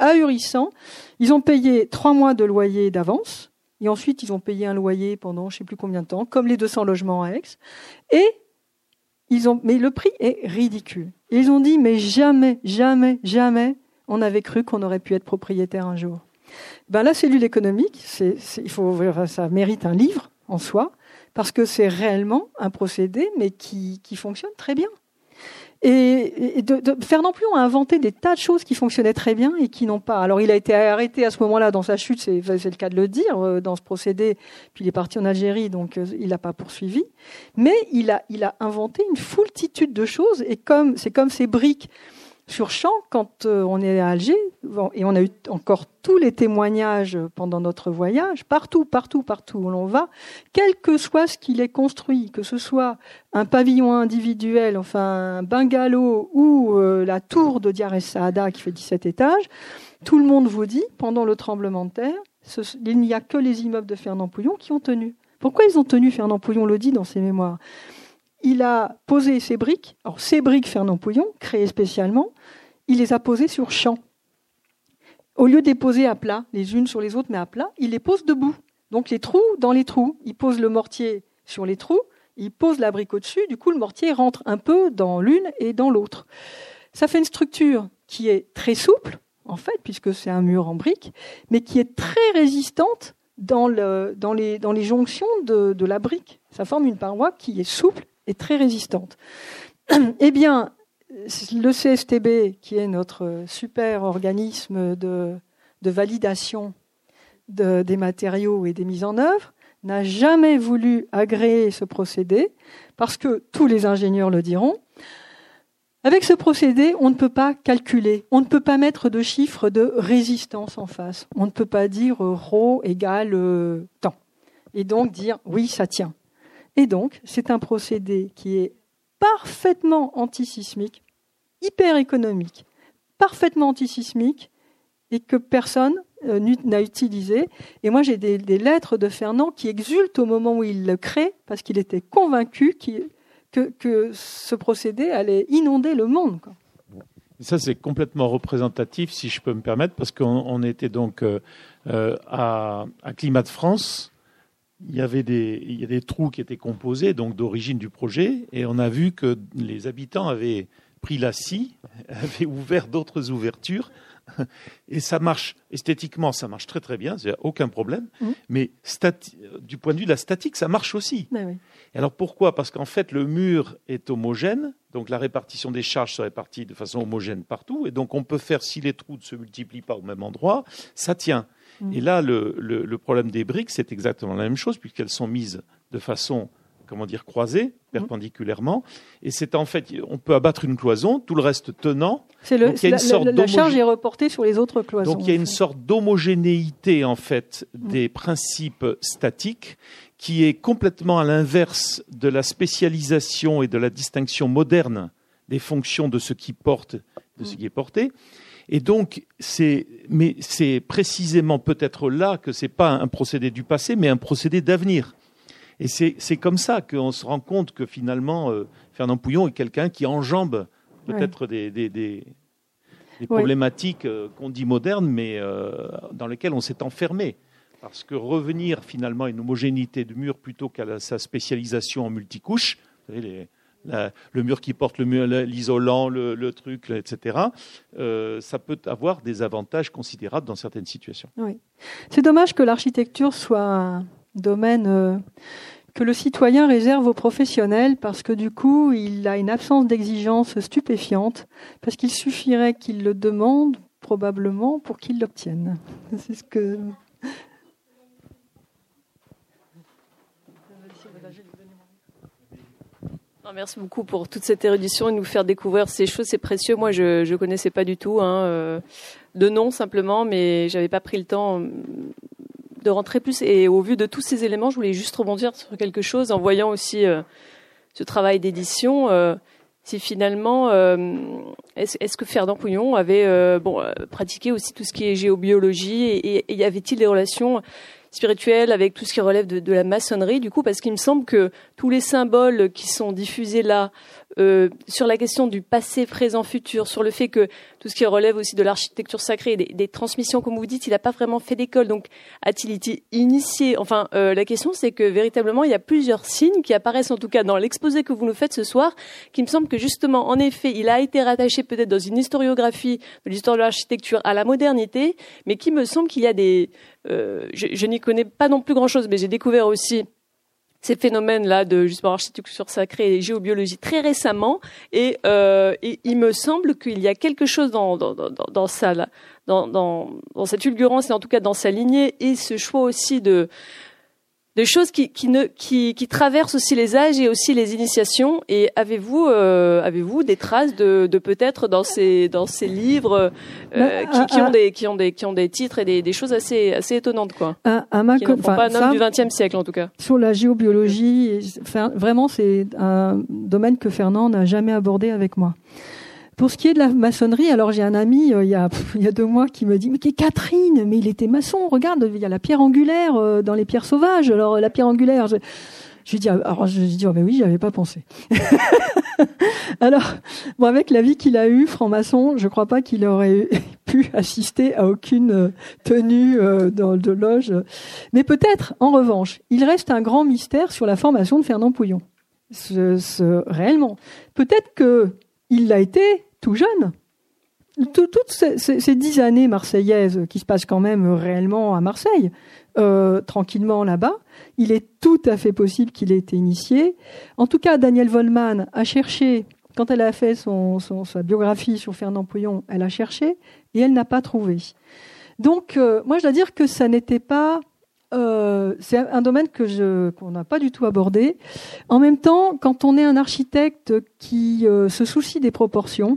ahurissant. Ils ont payé trois mois de loyer d'avance. Et ensuite, ils ont payé un loyer pendant je ne sais plus combien de temps, comme les 200 logements à Aix. Et ils ont, mais le prix est ridicule. ils ont dit, mais jamais, jamais, jamais, on avait cru qu'on aurait pu être propriétaire un jour. Ben, la cellule économique, c'est, il faut, ça mérite un livre en soi, parce que c'est réellement un procédé, mais qui, qui fonctionne très bien. Et, de, de, Fernand Pluon a inventé des tas de choses qui fonctionnaient très bien et qui n'ont pas. Alors il a été arrêté à ce moment-là dans sa chute, c'est, le cas de le dire, euh, dans ce procédé. Puis il est parti en Algérie, donc euh, il n'a pas poursuivi. Mais il a, il a inventé une foultitude de choses. Et comme c'est comme ces briques sur champ, quand euh, on est à Alger, et on a eu encore tous les témoignages pendant notre voyage, partout, partout, partout où l'on va, quel que soit ce qu'il est construit, que ce soit un pavillon individuel, enfin un bungalow ou euh, la tour de Diar Saada qui fait 17 étages, tout le monde vous dit, pendant le tremblement de terre, il n'y a que les immeubles de Fernand Pouillon qui ont tenu. Pourquoi ils ont tenu Fernand Pouillon le dit dans ses mémoires? Il a posé ses briques, alors ces briques Fernand Pouillon, créées spécialement, il les a posées sur champ. Au lieu de les poser à plat, les unes sur les autres, mais à plat, il les pose debout. Donc les trous dans les trous. Il pose le mortier sur les trous, il pose la brique au-dessus, du coup le mortier rentre un peu dans l'une et dans l'autre. Ça fait une structure qui est très souple, en fait, puisque c'est un mur en briques, mais qui est très résistante dans, les, jonctions de la brique. Ça forme une paroi qui est souple est très résistante. [CLEARS THROAT] eh bien, le CSTB, qui est notre super organisme de, validation des matériaux et des mises en œuvre, n'a jamais voulu agréer ce procédé parce que tous les ingénieurs le diront. Avec ce procédé, on ne peut pas calculer, on ne peut pas mettre de chiffre de résistance en face. On ne peut pas dire ρ égale euh, temps. Et donc dire oui, ça tient. Et donc, c'est un procédé qui est parfaitement antisismique, hyper économique, parfaitement antisismique, et que personne euh, n'a utilisé. Et moi, j'ai des, lettres de Fernand qui exultent au moment où il le crée, parce qu'il était convaincu que, ce procédé allait inonder le monde. Ça, c'est complètement représentatif, si je peux me permettre, parce qu'on était donc euh, euh, à, à Climat de France, il y avait des, il y a des trous qui étaient composés, donc d'origine du projet, et on a vu que les habitants avaient pris la scie, [LAUGHS] avaient ouvert d'autres ouvertures, [LAUGHS] et ça marche esthétiquement, ça marche très très bien, il aucun problème. Mmh. Mais du point de vue de la statique, ça marche aussi. Ben alors pourquoi? Parce qu'en fait, le mur est homogène, donc la répartition des charges se répartit de façon homogène partout, et donc on peut faire si les trous ne se multiplient pas au même endroit, ça tient. Et là, le, problème des briques, c'est exactement la même chose, puisqu'elles sont mises de façon comment dire, croisées, perpendiculairement. Et c'est en fait, on peut abattre une cloison, tout le reste tenant. C'est le, la, charge est reportée sur les autres cloisons. Donc il y a une sorte d'homogénéité en fait mm. des principes statiques qui est complètement à l'inverse de la spécialisation et de la distinction moderne des fonctions de ce qui porte, de ce mm. qui est porté. Et donc, c'est, mais c'est précisément peut-être là que c'est pas un procédé du passé, mais un procédé d'avenir. Et c'est comme ça qu'on se rend compte que finalement, euh, Fernand Pouillon est quelqu'un qui enjambe peut-être des, des, des, problématiques euh, qu'on dit modernes, mais euh, dans lesquelles on s'est enfermé. Parce que revenir finalement à une homogénéité de mur plutôt qu'à sa spécialisation en multicouches, vous savez, les, le mur qui porte l'isolant, le, truc, etc., euh, ça peut avoir des avantages considérables dans certaines situations. Oui. C'est dommage que l'architecture soit un domaine euh, que le citoyen réserve aux professionnels parce que du coup, il a une absence d'exigence stupéfiante, parce qu'il suffirait qu'il le demande probablement pour qu'il l'obtienne. C'est ce que merci beaucoup pour toute cette érudition et nous faire découvrir ces choses, c'est précieux. Moi, je ne connaissais pas du tout, hein, euh, de nom simplement, mais j'avais pas pris le temps euh, de rentrer plus. Et au vu de tous ces éléments, je voulais juste rebondir sur quelque chose en voyant aussi euh, ce travail d'édition. Si finalement, est-ce que Ferdinand Pouillon avait bon pratiqué aussi tout ce qui est géobiologie et, et y avait-il des relations spirituel, avec tout ce qui relève de, la maçonnerie, du coup, parce qu'il me semble que tous les symboles qui sont diffusés là, euh, sur la question du passé, présent, futur, sur le fait que tout ce qui relève aussi de l'architecture sacrée, des, des, transmissions, comme vous dites, il n'a pas vraiment fait d'école, donc a-t-il été initié? Enfin, euh, la question, c'est que véritablement, il y a plusieurs signes qui apparaissent, en tout cas dans l'exposé que vous nous faites ce soir, qui me semble que justement, en effet, il a été rattaché peut-être dans une historiographie de l'histoire de l'architecture à la modernité, mais qui me semble qu'il y a des... Euh, je n'y connais pas non plus grand-chose, mais j'ai découvert aussi ces phénomènes-là de justement architecture sacrée et géobiologie très récemment, et, euh, il me semble qu'il y a quelque chose dans, dans, dans, dans là, dans, dans, dans cette fulgurance et en tout cas dans sa lignée et ce choix aussi de des choses qui, qui, ne, qui, qui, traversent aussi les âges et aussi les initiations. Et avez-vous euh, avez-vous des traces de, de peut-être dans ces dans ces livres euh, qui, qui, ont des qui ont des qui ont des titres et des, des choses assez assez étonnantes quoi? Un, un qui ne pas un homme du XXe siècle en tout cas. Sur la géobiologie, vraiment c'est un domaine que Fernand n'a jamais abordé avec moi. Pour ce qui est de la maçonnerie, alors j'ai un ami euh, il, y a, il y a deux mois qui me dit mais Catherine, mais il était maçon. Regarde, il y a la pierre angulaire euh, dans les pierres sauvages. Alors la pierre angulaire, je, lui dis ah, alors je lui dis oh, mais oui, j'avais pas pensé. [LAUGHS] alors bon avec la vie qu'il a eue, franc-maçon, je crois pas qu'il aurait [LAUGHS] pu assister à aucune euh, tenue dans de loge. Mais peut-être en revanche, il reste un grand mystère sur la formation de Fernand Pouillon. Ce, ce, réellement, peut-être que il l'a été tout jeune. toutes ces, dix années marseillaises qui se passent quand même réellement à Marseille, euh, tranquillement là-bas, il est tout à fait possible qu'il ait été initié. En tout cas, Daniel Vollmann a cherché, quand elle a fait sa biographie sur Fernand Pouillon, elle a cherché et elle n'a pas trouvé. Donc, euh, moi, je dois dire que ça n'était pas euh, c'est un domaine que je qu'on n'a pas du tout abordé. En même temps, quand on est un architecte qui euh, se soucie des proportions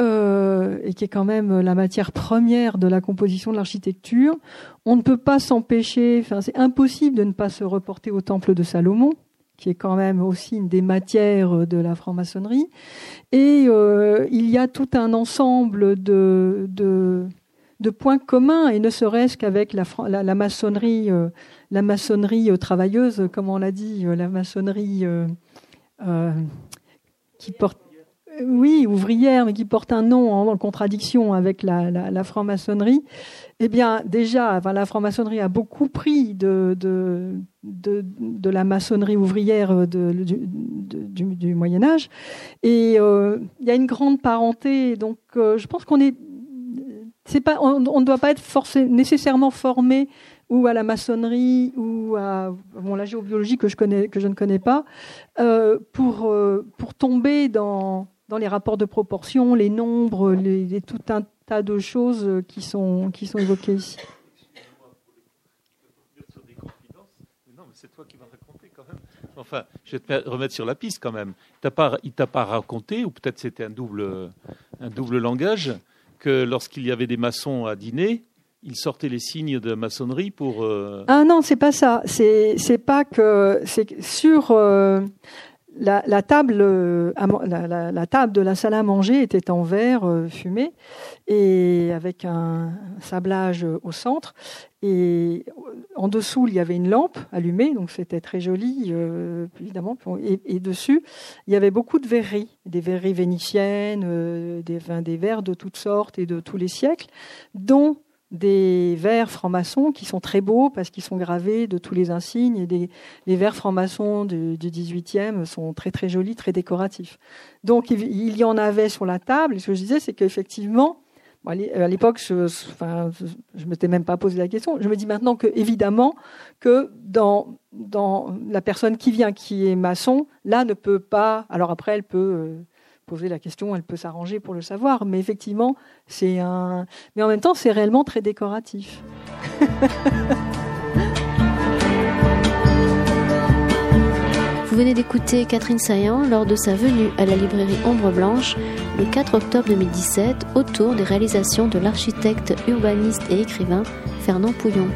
euh, et qui est quand même la matière première de la composition de l'architecture, on ne peut pas s'empêcher. C'est impossible de ne pas se reporter au temple de Salomon qui est quand même aussi une des matières de la franc-maçonnerie. Et il y a tout un ensemble de, de de points communs et ne serait-ce qu'avec la, la, maçonnerie, euh, la maçonnerie euh, travailleuse, comme on l'a dit, euh, la maçonnerie qui porte, oui, ouvrière, mais qui porte un nom en, contradiction avec la, franc-maçonnerie. Eh bien, déjà, la franc-maçonnerie a beaucoup pris de, la maçonnerie ouvrière du, du, Moyen Âge, et il y a une grande parenté. Donc, je pense qu'on est pas, on, ne doit pas être forcé, nécessairement formé ou à la maçonnerie ou à la géobiologie que je, ne connais pas, euh, pour, euh, pour tomber dans, les rapports de proportion, les nombres, tout un tas de choses qui sont, qui sont évoquées ici. c'est toi qui vas raconter. Enfin, je vais te remettre sur la piste quand même. Il ne t'a pas raconté, ou peut-être c'était un double langage, que lorsqu'il y avait des maçons à dîner, ils sortaient les signes de maçonnerie pour. Euh, ah non, c'est pas ça. C'est pas que c'est sur euh, la, table, euh, la, table de la salle à manger était en verre euh, fumé et avec un sablage au centre. Et en dessous, il y avait une lampe allumée, donc c'était très joli, évidemment. Et, dessus, il y avait beaucoup de verreries, des verreries vénitiennes, des, des verres de toutes sortes et de tous les siècles, dont des vers francs-maçons qui sont très beaux parce qu'ils sont gravés de tous les insignes et des, les vers francs-maçons du, du, 18e sont très très jolis, très décoratifs. Donc il y en avait sur la table et ce que je disais c'est qu'effectivement à l'époque, je ne m'étais même pas posé la question. Je me dis maintenant que, évidemment, que dans, dans la personne qui vient, qui est maçon, là ne peut pas. Alors après, elle peut euh, poser la question, elle peut s'arranger pour le savoir. Mais effectivement, c'est un. Mais en même temps, c'est réellement très décoratif. Vous venez d'écouter Catherine Saillant lors de sa venue à la librairie Ombre Blanche le 4 octobre 2017 autour des réalisations de l'architecte, urbaniste et écrivain Fernand Pouillon.